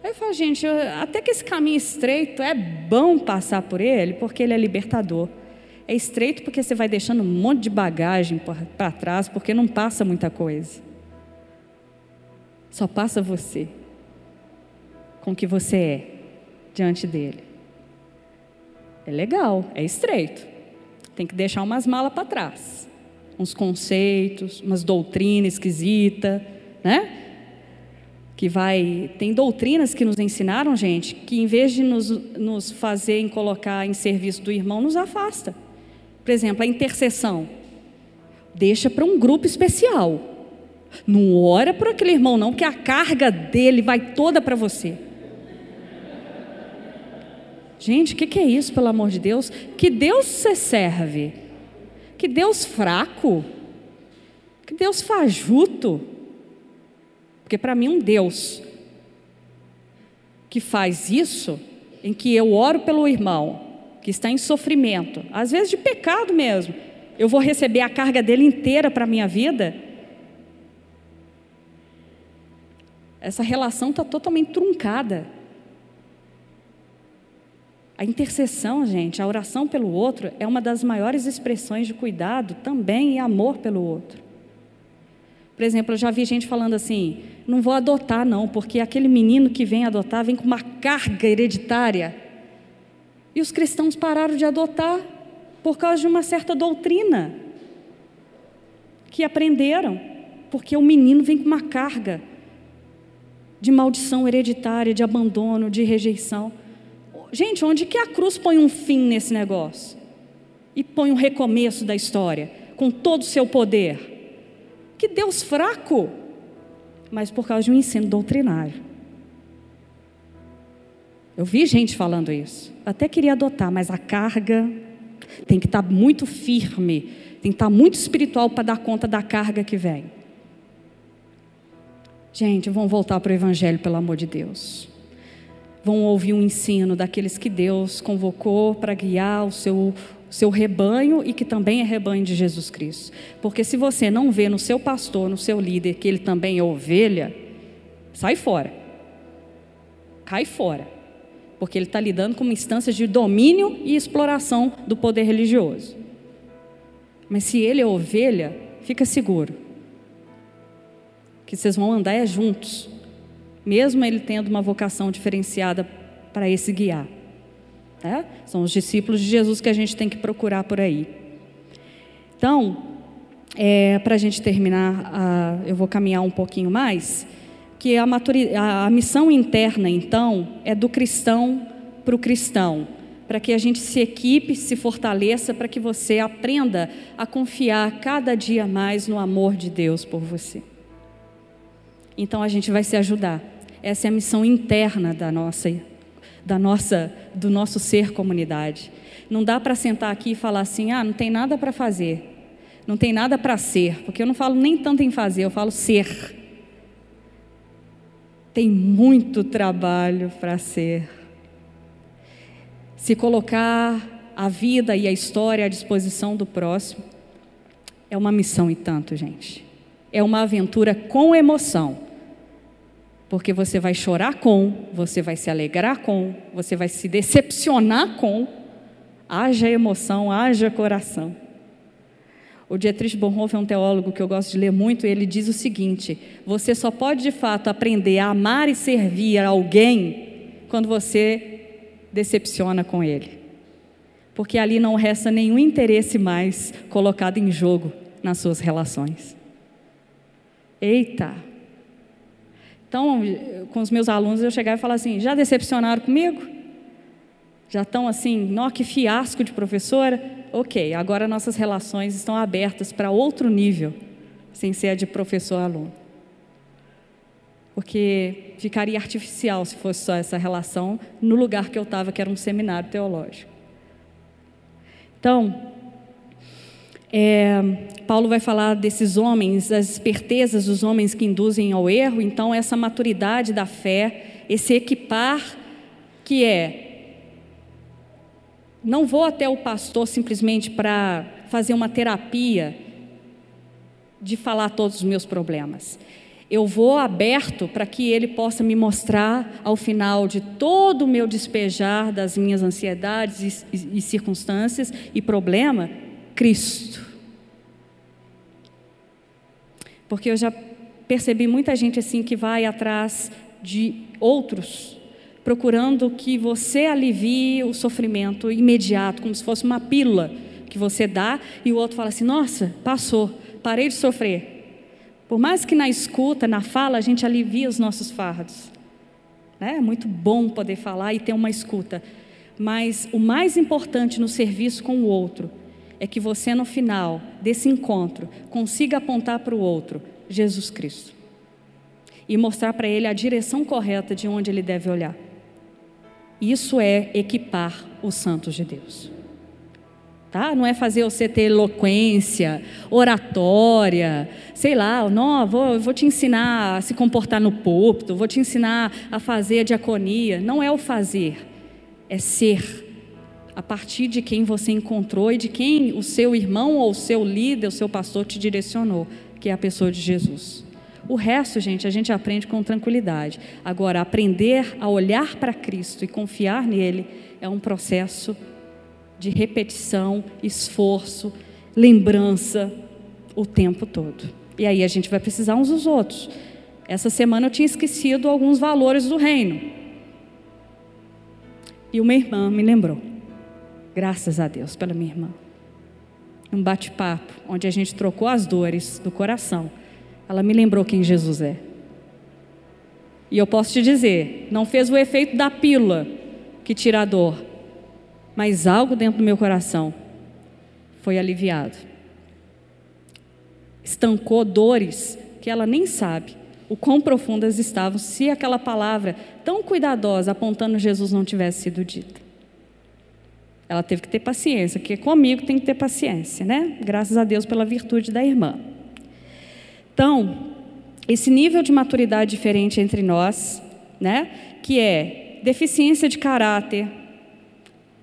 Aí eu falo, gente, até que esse caminho estreito é bom passar por ele, porque ele é libertador. É estreito porque você vai deixando um monte de bagagem para trás, porque não passa muita coisa. Só passa você com o que você é diante dele. É legal, é estreito. Tem que deixar umas malas para trás. Uns conceitos, umas doutrinas esquisitas, né? Que vai. Tem doutrinas que nos ensinaram, gente, que em vez de nos, nos fazer colocar em serviço do irmão, nos afasta. Por exemplo, a intercessão. Deixa para um grupo especial. Não ora por aquele irmão, não, que a carga dele vai toda para você. Gente, o que, que é isso, pelo amor de Deus? Que Deus você serve? Que Deus fraco? Que Deus fajuto? Porque para mim, um Deus que faz isso, em que eu oro pelo irmão, que está em sofrimento, às vezes de pecado mesmo, eu vou receber a carga dele inteira para a minha vida. Essa relação está totalmente truncada. A intercessão, gente, a oração pelo outro é uma das maiores expressões de cuidado também e amor pelo outro. Por exemplo, eu já vi gente falando assim: não vou adotar, não, porque aquele menino que vem adotar vem com uma carga hereditária. E os cristãos pararam de adotar por causa de uma certa doutrina. que aprenderam, porque o menino vem com uma carga de maldição hereditária, de abandono, de rejeição. Gente, onde que a cruz põe um fim nesse negócio? E põe um recomeço da história, com todo o seu poder? Que Deus fraco, mas por causa de um ensino doutrinário. Eu vi gente falando isso. Até queria adotar, mas a carga tem que estar muito firme, tem que estar muito espiritual para dar conta da carga que vem. Gente, vamos voltar para o Evangelho, pelo amor de Deus. Vão ouvir um ensino daqueles que Deus convocou para guiar o seu, seu rebanho e que também é rebanho de Jesus Cristo. Porque se você não vê no seu pastor, no seu líder, que ele também é ovelha, sai fora. Cai fora. Porque ele está lidando com instâncias de domínio e exploração do poder religioso. Mas se ele é ovelha, fica seguro. Que vocês vão andar é juntos. Mesmo ele tendo uma vocação diferenciada para esse guiar. Tá? São os discípulos de Jesus que a gente tem que procurar por aí. Então, é, para a gente terminar, a, eu vou caminhar um pouquinho mais, que a, a, a missão interna, então, é do cristão para o cristão, para que a gente se equipe, se fortaleça, para que você aprenda a confiar cada dia mais no amor de Deus por você. Então a gente vai se ajudar. Essa é a missão interna da nossa da nossa, do nosso ser comunidade. Não dá para sentar aqui e falar assim, ah, não tem nada para fazer, não tem nada para ser, porque eu não falo nem tanto em fazer, eu falo ser. Tem muito trabalho para ser. Se colocar a vida e a história à disposição do próximo é uma missão e tanto, gente. É uma aventura com emoção. Porque você vai chorar com, você vai se alegrar com, você vai se decepcionar com. Haja emoção, haja coração. O Dietrich Bonhoeffer é um teólogo que eu gosto de ler muito, e ele diz o seguinte: você só pode de fato aprender a amar e servir alguém quando você decepciona com ele. Porque ali não resta nenhum interesse mais colocado em jogo nas suas relações. Eita! Então, com os meus alunos, eu chegava e falava assim: já decepcionaram comigo? Já estão assim, nó, que fiasco de professora? Ok, agora nossas relações estão abertas para outro nível, sem ser a de professor-aluno. Porque ficaria artificial se fosse só essa relação no lugar que eu estava, que era um seminário teológico. Então, é, Paulo vai falar desses homens, das espertezas dos homens que induzem ao erro, então, essa maturidade da fé, esse equipar, que é. Não vou até o pastor simplesmente para fazer uma terapia de falar todos os meus problemas. Eu vou aberto para que ele possa me mostrar, ao final de todo o meu despejar das minhas ansiedades e, e, e circunstâncias e problema, Cristo. Porque eu já percebi muita gente assim que vai atrás de outros, procurando que você alivie o sofrimento imediato, como se fosse uma pílula que você dá e o outro fala assim: "Nossa, passou, parei de sofrer". Por mais que na escuta, na fala, a gente alivia os nossos fardos. Né? É muito bom poder falar e ter uma escuta. Mas o mais importante no serviço com o outro é que você, no final desse encontro, consiga apontar para o outro Jesus Cristo e mostrar para ele a direção correta de onde ele deve olhar. Isso é equipar os santos de Deus. Tá? Não é fazer você ter eloquência, oratória, sei lá, não, vou, vou te ensinar a se comportar no púlpito, vou te ensinar a fazer a diaconia. Não é o fazer, é ser a partir de quem você encontrou e de quem o seu irmão ou o seu líder, o seu pastor te direcionou, que é a pessoa de Jesus. O resto, gente, a gente aprende com tranquilidade. Agora, aprender a olhar para Cristo e confiar nele é um processo de repetição, esforço, lembrança o tempo todo. E aí a gente vai precisar uns dos outros. Essa semana eu tinha esquecido alguns valores do reino. E uma irmã me lembrou. Graças a Deus pela minha irmã. num bate-papo, onde a gente trocou as dores do coração, ela me lembrou quem Jesus é. E eu posso te dizer, não fez o efeito da pílula que tira a dor, mas algo dentro do meu coração foi aliviado. Estancou dores que ela nem sabe o quão profundas estavam se aquela palavra tão cuidadosa apontando Jesus não tivesse sido dita. Ela teve que ter paciência, porque comigo tem que ter paciência, né? Graças a Deus pela virtude da irmã. Então, esse nível de maturidade diferente entre nós, né? Que é deficiência de caráter,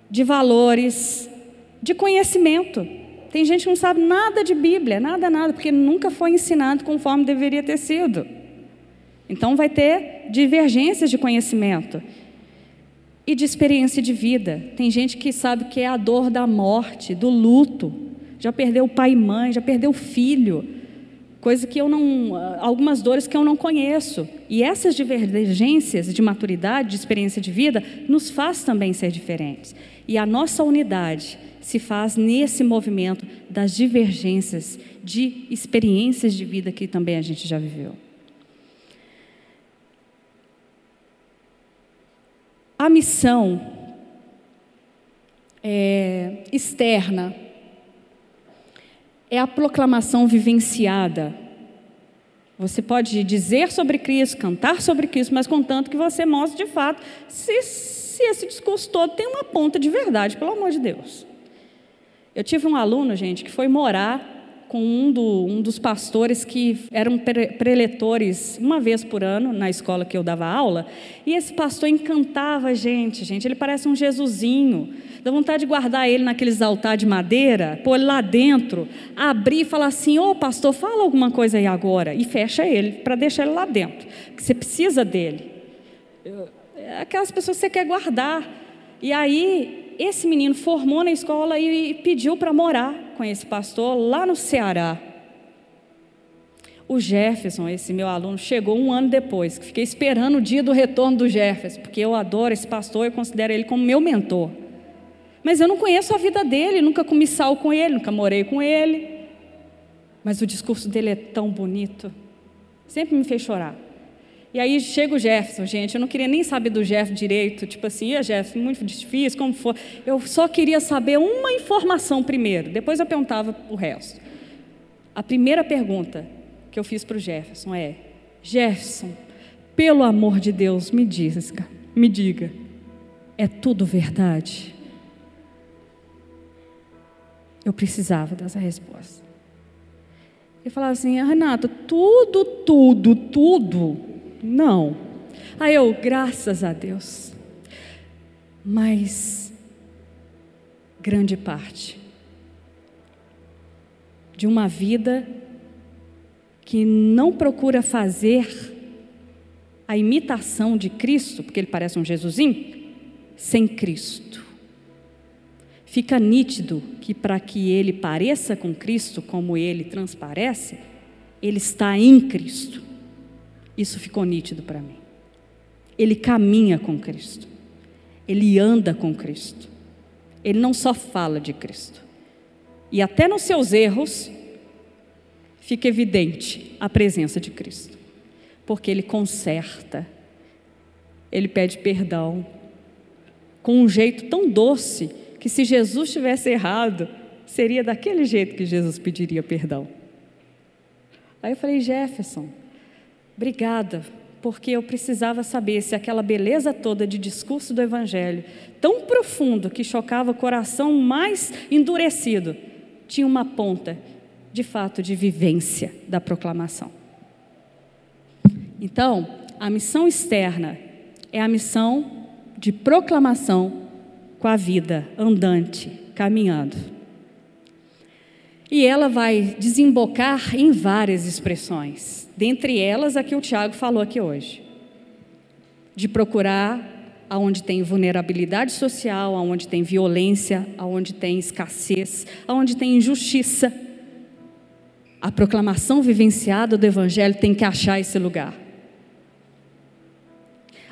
de valores, de conhecimento. Tem gente que não sabe nada de Bíblia, nada, nada, porque nunca foi ensinado conforme deveria ter sido. Então vai ter divergências de conhecimento e de experiência de vida. Tem gente que sabe que é a dor da morte, do luto. Já perdeu pai e mãe, já perdeu filho. Coisa que eu não. Algumas dores que eu não conheço. E essas divergências de maturidade, de experiência de vida, nos faz também ser diferentes. E a nossa unidade se faz nesse movimento das divergências de experiências de vida que também a gente já viveu. A missão é, externa é a proclamação vivenciada. Você pode dizer sobre Cristo, cantar sobre Cristo, mas contanto que você mostre de fato se, se esse discurso todo tem uma ponta de verdade, pelo amor de Deus. Eu tive um aluno, gente, que foi morar com um, do, um dos pastores que eram preletores uma vez por ano na escola que eu dava aula, e esse pastor encantava a gente, gente. Ele parece um Jesusinho. Dá vontade de guardar ele naqueles altares de madeira, pôr ele lá dentro, abrir e falar assim: Ô oh, pastor, fala alguma coisa aí agora, e fecha ele, para deixar ele lá dentro, que você precisa dele. É aquelas pessoas que você quer guardar. E aí, esse menino formou na escola e pediu para morar com esse pastor lá no Ceará. O Jefferson, esse meu aluno, chegou um ano depois, que fiquei esperando o dia do retorno do Jefferson, porque eu adoro esse pastor e considero ele como meu mentor. Mas eu não conheço a vida dele, nunca comi sal com ele, nunca morei com ele. Mas o discurso dele é tão bonito, sempre me fez chorar. E aí chega o Jefferson, gente. Eu não queria nem saber do Jeff direito. Tipo assim, ia Jefferson, muito difícil, como for. Eu só queria saber uma informação primeiro. Depois eu perguntava o resto. A primeira pergunta que eu fiz para o Jefferson é: Jefferson, pelo amor de Deus, me diz, me diga, é tudo verdade? Eu precisava dessa resposta. Ele falava assim, Renata, tudo, tudo, tudo não. Aí eu, graças a Deus. Mas grande parte de uma vida que não procura fazer a imitação de Cristo, porque ele parece um Jesusinho, sem Cristo. Fica nítido que para que ele pareça com Cristo, como ele transparece, ele está em Cristo. Isso ficou nítido para mim. Ele caminha com Cristo. Ele anda com Cristo. Ele não só fala de Cristo. E até nos seus erros fica evidente a presença de Cristo. Porque ele conserta. Ele pede perdão com um jeito tão doce que se Jesus tivesse errado, seria daquele jeito que Jesus pediria perdão. Aí eu falei, Jefferson, Obrigada, porque eu precisava saber se aquela beleza toda de discurso do Evangelho, tão profundo que chocava o coração mais endurecido, tinha uma ponta, de fato, de vivência da proclamação. Então, a missão externa é a missão de proclamação com a vida andante, caminhando. E ela vai desembocar em várias expressões. Dentre elas, a que o Tiago falou aqui hoje. De procurar aonde tem vulnerabilidade social, aonde tem violência, aonde tem escassez, aonde tem injustiça. A proclamação vivenciada do Evangelho tem que achar esse lugar.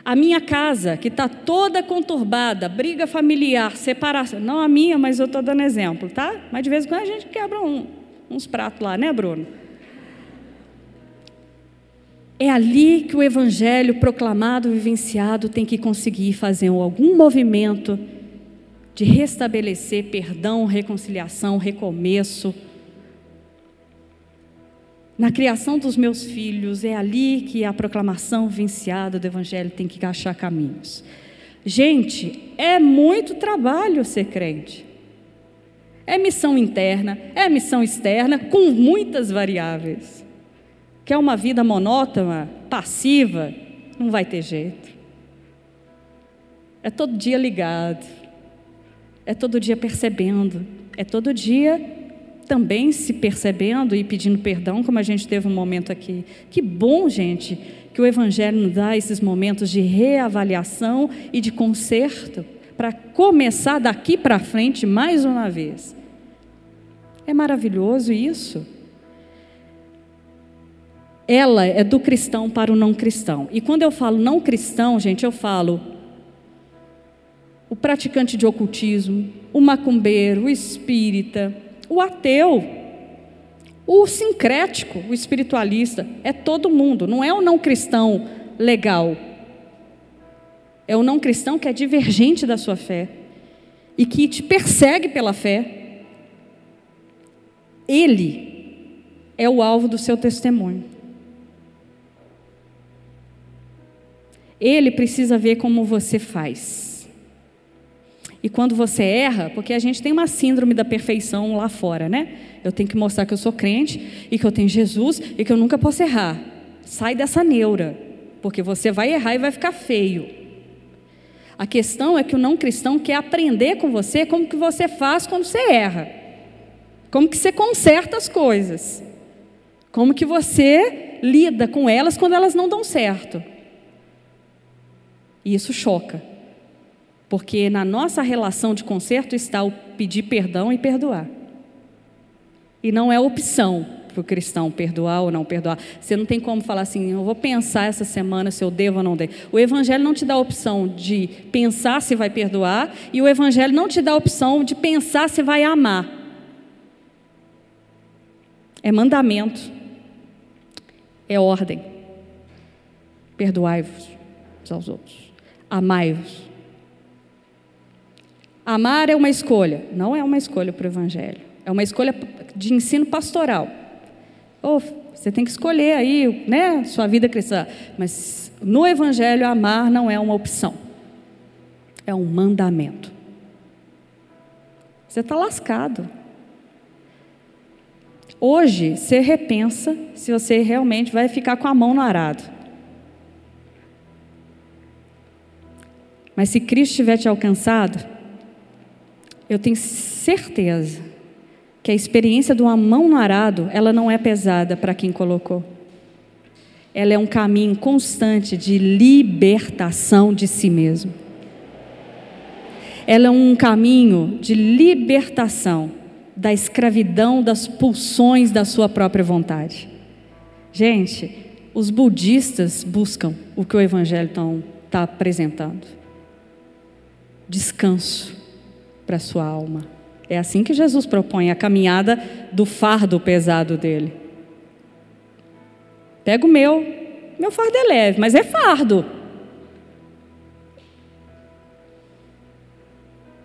A minha casa, que está toda conturbada, briga familiar, separação. Não a minha, mas eu estou dando exemplo, tá? Mas de vez em quando a gente quebra um, uns pratos lá, né, Bruno? É ali que o evangelho proclamado, vivenciado, tem que conseguir fazer algum movimento de restabelecer perdão, reconciliação, recomeço. Na criação dos meus filhos, é ali que a proclamação vivenciada do evangelho tem que achar caminhos. Gente, é muito trabalho ser crente. É missão interna, é missão externa, com muitas variáveis. Quer uma vida monótona, passiva? Não vai ter jeito. É todo dia ligado, é todo dia percebendo, é todo dia também se percebendo e pedindo perdão, como a gente teve um momento aqui. Que bom, gente, que o Evangelho nos dá esses momentos de reavaliação e de conserto para começar daqui para frente mais uma vez. É maravilhoso isso. Ela é do cristão para o não cristão. E quando eu falo não cristão, gente, eu falo o praticante de ocultismo, o macumbeiro, o espírita, o ateu, o sincrético, o espiritualista, é todo mundo, não é o não cristão legal. É o não cristão que é divergente da sua fé e que te persegue pela fé. Ele é o alvo do seu testemunho. Ele precisa ver como você faz. E quando você erra, porque a gente tem uma síndrome da perfeição lá fora, né? Eu tenho que mostrar que eu sou crente e que eu tenho Jesus e que eu nunca posso errar. Sai dessa neura, porque você vai errar e vai ficar feio. A questão é que o não cristão quer aprender com você como que você faz quando você erra. Como que você conserta as coisas. Como que você lida com elas quando elas não dão certo. E isso choca. Porque na nossa relação de conserto está o pedir perdão e perdoar. E não é opção para o cristão perdoar ou não perdoar. Você não tem como falar assim, eu vou pensar essa semana se eu devo ou não devo. O Evangelho não te dá a opção de pensar se vai perdoar, e o Evangelho não te dá a opção de pensar se vai amar. É mandamento, é ordem. Perdoai-vos uns aos outros amai-vos. Amar é uma escolha, não é uma escolha para o Evangelho, é uma escolha de ensino pastoral. Oh, você tem que escolher aí, né, sua vida cristã. Mas no Evangelho, amar não é uma opção, é um mandamento. Você está lascado. Hoje, você repensa se você realmente vai ficar com a mão no arado. Mas se Cristo tiver te alcançado, eu tenho certeza que a experiência de uma mão no arado, ela não é pesada para quem colocou. Ela é um caminho constante de libertação de si mesmo. Ela é um caminho de libertação da escravidão das pulsões da sua própria vontade. Gente, os budistas buscam o que o Evangelho está apresentando descanso para sua alma. É assim que Jesus propõe a caminhada do fardo pesado dele. Pega o meu, meu fardo é leve, mas é fardo.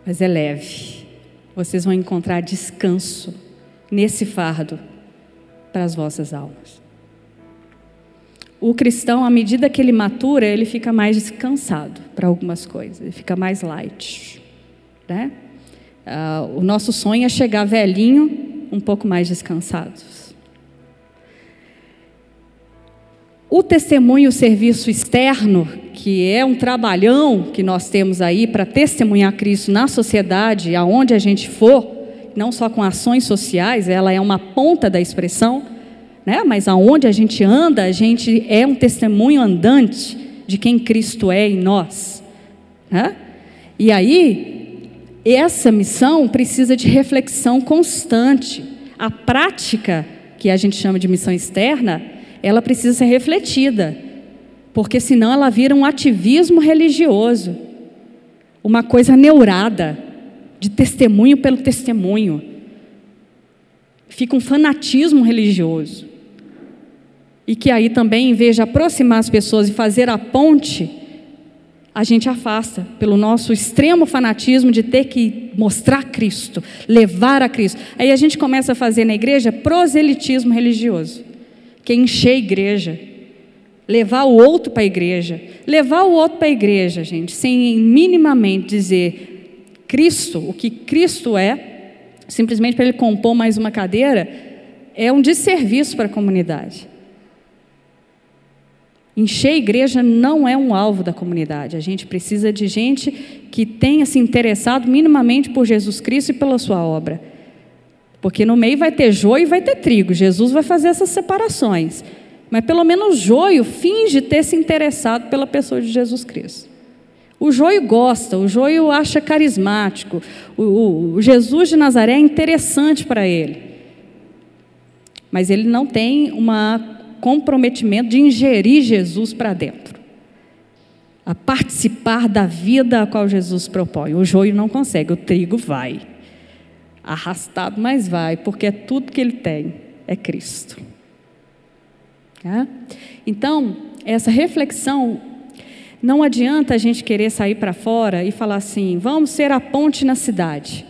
Mas é leve. Vocês vão encontrar descanso nesse fardo para as vossas almas. O cristão, à medida que ele matura, ele fica mais descansado para algumas coisas, ele fica mais light. Né? Uh, o nosso sonho é chegar velhinho, um pouco mais descansados. O testemunho o serviço externo, que é um trabalhão que nós temos aí para testemunhar Cristo na sociedade, aonde a gente for, não só com ações sociais, ela é uma ponta da expressão né? mas aonde a gente anda, a gente é um testemunho andante de quem Cristo é em nós. Né? E aí, essa missão precisa de reflexão constante. A prática, que a gente chama de missão externa, ela precisa ser refletida. porque senão ela vira um ativismo religioso, uma coisa neurada, de testemunho pelo testemunho. Fica um fanatismo religioso. E que aí também, em vez de aproximar as pessoas e fazer a ponte, a gente afasta pelo nosso extremo fanatismo de ter que mostrar Cristo, levar a Cristo. Aí a gente começa a fazer na igreja proselitismo religioso, que é encher a igreja, levar o outro para a igreja, levar o outro para a igreja, gente, sem minimamente dizer Cristo, o que Cristo é, simplesmente para ele compor mais uma cadeira, é um desserviço para a comunidade. Encher a igreja não é um alvo da comunidade. A gente precisa de gente que tenha se interessado minimamente por Jesus Cristo e pela sua obra. Porque no meio vai ter joio e vai ter trigo. Jesus vai fazer essas separações. Mas pelo menos o joio finge ter se interessado pela pessoa de Jesus Cristo. O joio gosta, o joio acha carismático. O, o, o Jesus de Nazaré é interessante para ele. Mas ele não tem uma comprometimento de ingerir Jesus para dentro, a participar da vida a qual Jesus propõe. O joio não consegue, o trigo vai. Arrastado, mas vai, porque é tudo que ele tem, é Cristo. Tá? Então, essa reflexão, não adianta a gente querer sair para fora e falar assim: vamos ser a ponte na cidade,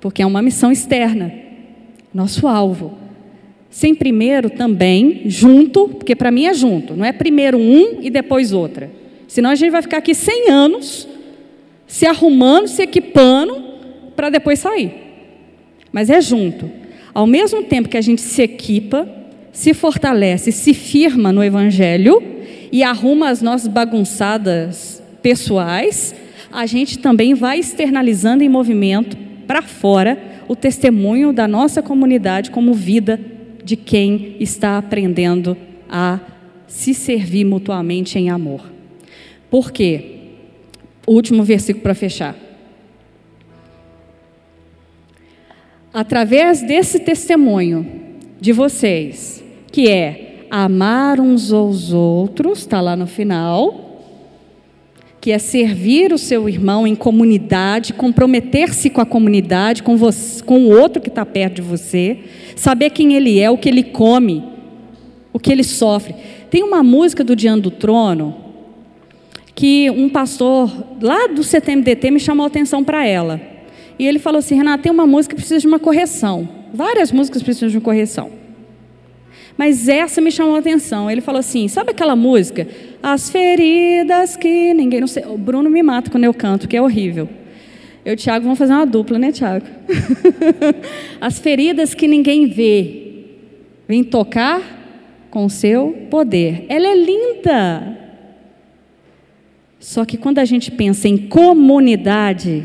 porque é uma missão externa, nosso alvo sem primeiro também, junto, porque para mim é junto, não é primeiro um e depois outra. Senão a gente vai ficar aqui 100 anos se arrumando, se equipando para depois sair. Mas é junto. Ao mesmo tempo que a gente se equipa, se fortalece, se firma no Evangelho e arruma as nossas bagunçadas pessoais, a gente também vai externalizando em movimento para fora o testemunho da nossa comunidade como vida de quem está aprendendo a se servir mutuamente em amor. Por quê? Último versículo para fechar. Através desse testemunho de vocês, que é amar uns aos outros, está lá no final, que é servir o seu irmão em comunidade, comprometer-se com a comunidade, com, você, com o outro que está perto de você, saber quem ele é, o que ele come, o que ele sofre. Tem uma música do Diante do Trono que um pastor lá do CTMDT me chamou a atenção para ela. E ele falou assim: Renata, tem uma música que precisa de uma correção. Várias músicas precisam de uma correção. Mas essa me chamou a atenção. Ele falou assim: sabe aquela música? As feridas que ninguém. Não sei, o Bruno me mata quando eu canto, que é horrível. Eu e o Tiago vamos fazer uma dupla, né, Tiago? As feridas que ninguém vê. Vem tocar com seu poder. Ela é linda. Só que quando a gente pensa em comunidade,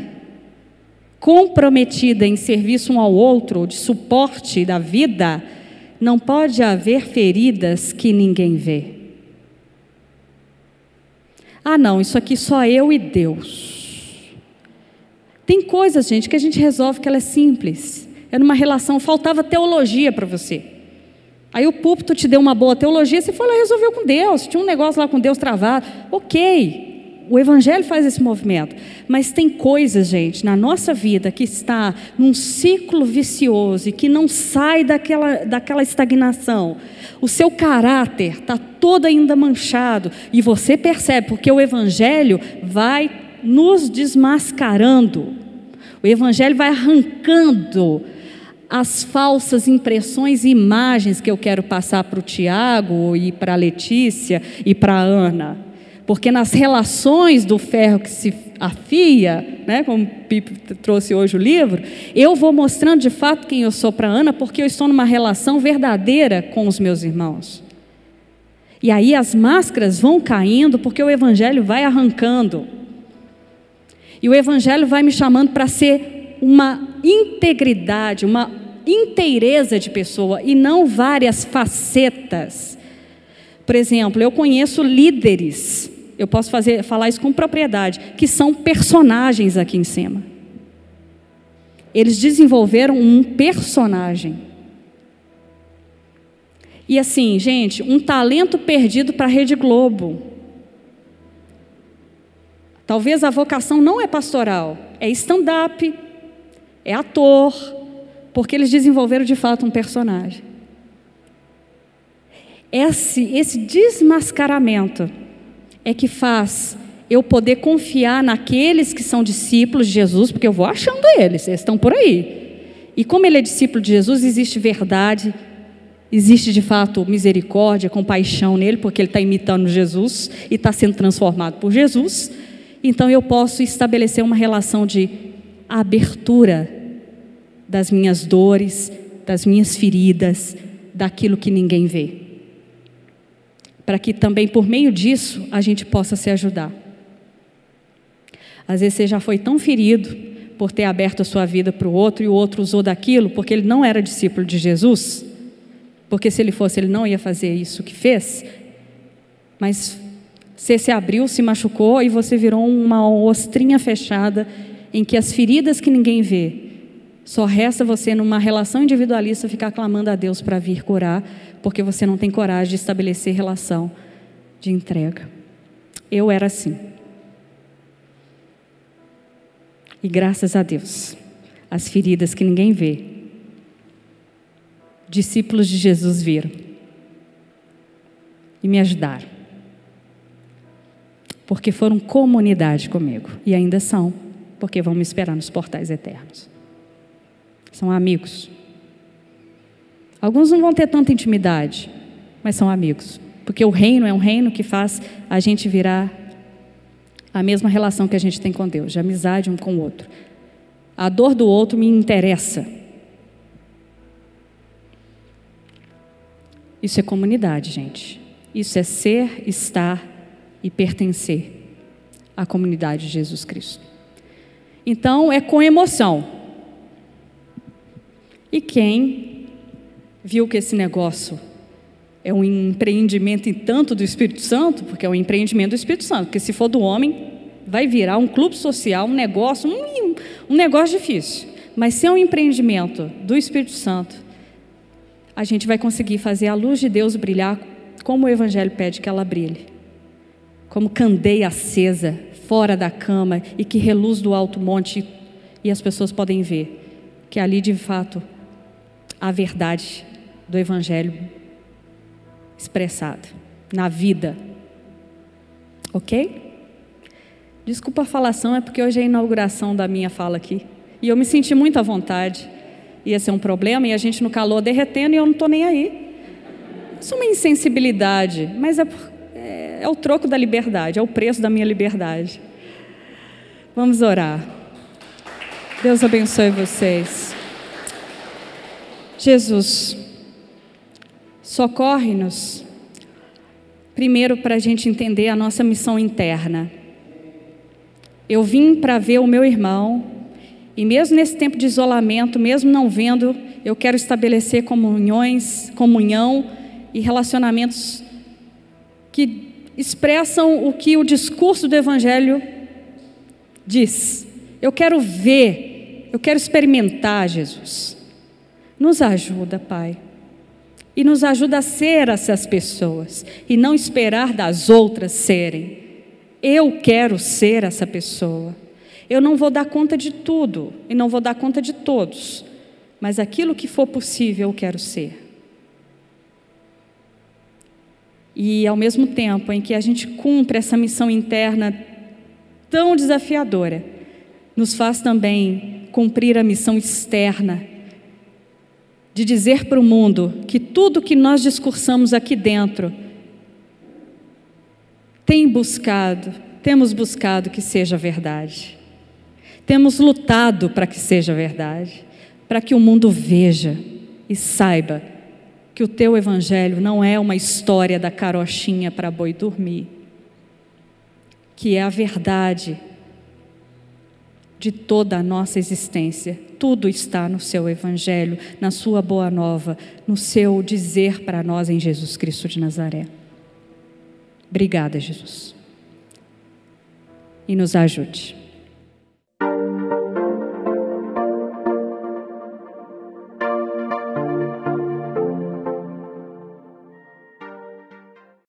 comprometida em serviço um ao outro, de suporte da vida, não pode haver feridas que ninguém vê. Ah, não, isso aqui só eu e Deus. Tem coisas, gente, que a gente resolve que ela é simples. É numa relação, faltava teologia para você. Aí o púlpito te deu uma boa teologia, você foi lá e resolveu com Deus. Tinha um negócio lá com Deus travado. Ok, o Evangelho faz esse movimento, mas tem coisas, gente, na nossa vida que está num ciclo vicioso e que não sai daquela, daquela estagnação. O seu caráter está todo ainda manchado e você percebe, porque o Evangelho vai nos desmascarando, o Evangelho vai arrancando as falsas impressões e imagens que eu quero passar para o Tiago e para a Letícia e para a Ana. Porque nas relações do ferro que se afia, né, como o Pipe trouxe hoje o livro, eu vou mostrando de fato quem eu sou para Ana, porque eu estou numa relação verdadeira com os meus irmãos. E aí as máscaras vão caindo, porque o Evangelho vai arrancando. E o Evangelho vai me chamando para ser uma integridade, uma inteireza de pessoa, e não várias facetas. Por exemplo, eu conheço líderes eu posso fazer, falar isso com propriedade, que são personagens aqui em cima. Eles desenvolveram um personagem. E assim, gente, um talento perdido para a Rede Globo. Talvez a vocação não é pastoral, é stand-up, é ator, porque eles desenvolveram de fato um personagem. Esse, esse desmascaramento é que faz eu poder confiar naqueles que são discípulos de Jesus, porque eu vou achando eles, eles estão por aí. E como ele é discípulo de Jesus, existe verdade, existe de fato misericórdia, compaixão nele, porque ele está imitando Jesus e está sendo transformado por Jesus. Então eu posso estabelecer uma relação de abertura das minhas dores, das minhas feridas, daquilo que ninguém vê. Para que também por meio disso a gente possa se ajudar. Às vezes você já foi tão ferido por ter aberto a sua vida para o outro e o outro usou daquilo porque ele não era discípulo de Jesus, porque se ele fosse, ele não ia fazer isso que fez, mas você se abriu, se machucou e você virou uma ostrinha fechada em que as feridas que ninguém vê, só resta você numa relação individualista ficar clamando a Deus para vir curar, porque você não tem coragem de estabelecer relação de entrega. Eu era assim. E graças a Deus, as feridas que ninguém vê, discípulos de Jesus viram e me ajudaram porque foram comunidade comigo e ainda são, porque vão me esperar nos portais eternos. São amigos. Alguns não vão ter tanta intimidade, mas são amigos, porque o reino é um reino que faz a gente virar a mesma relação que a gente tem com Deus, de amizade um com o outro. A dor do outro me interessa. Isso é comunidade, gente. Isso é ser, estar e pertencer à comunidade de Jesus Cristo. Então, é com emoção. E quem viu que esse negócio é um empreendimento em tanto do Espírito Santo, porque é um empreendimento do Espírito Santo, porque se for do homem, vai virar um clube social, um negócio, um, um negócio difícil. Mas se é um empreendimento do Espírito Santo, a gente vai conseguir fazer a luz de Deus brilhar como o Evangelho pede que ela brilhe como candeia acesa fora da cama e que reluz do alto monte e as pessoas podem ver que ali de fato a verdade do evangelho expressada na vida. OK? Desculpa a falação, é porque hoje é a inauguração da minha fala aqui. E eu me senti muito à vontade. Ia ser um problema e a gente no calor derretendo e eu não estou nem aí. Isso é uma insensibilidade, mas é por, é o troco da liberdade, é o preço da minha liberdade. Vamos orar. Deus abençoe vocês. Jesus, socorre-nos, primeiro para a gente entender a nossa missão interna. Eu vim para ver o meu irmão, e mesmo nesse tempo de isolamento, mesmo não vendo, eu quero estabelecer comunhões, comunhão e relacionamentos que expressam o que o discurso do Evangelho diz. Eu quero ver, eu quero experimentar Jesus. Nos ajuda, Pai. E nos ajuda a ser essas pessoas e não esperar das outras serem. Eu quero ser essa pessoa. Eu não vou dar conta de tudo e não vou dar conta de todos, mas aquilo que for possível eu quero ser. E ao mesmo tempo em que a gente cumpre essa missão interna tão desafiadora, nos faz também cumprir a missão externa de dizer para o mundo que tudo que nós discursamos aqui dentro tem buscado, temos buscado que seja verdade. Temos lutado para que seja verdade, para que o mundo veja e saiba que o teu evangelho não é uma história da carochinha para boi dormir, que é a verdade de toda a nossa existência. Tudo está no seu evangelho, na sua boa nova, no seu dizer para nós em Jesus Cristo de Nazaré. Obrigada, Jesus. E nos ajude.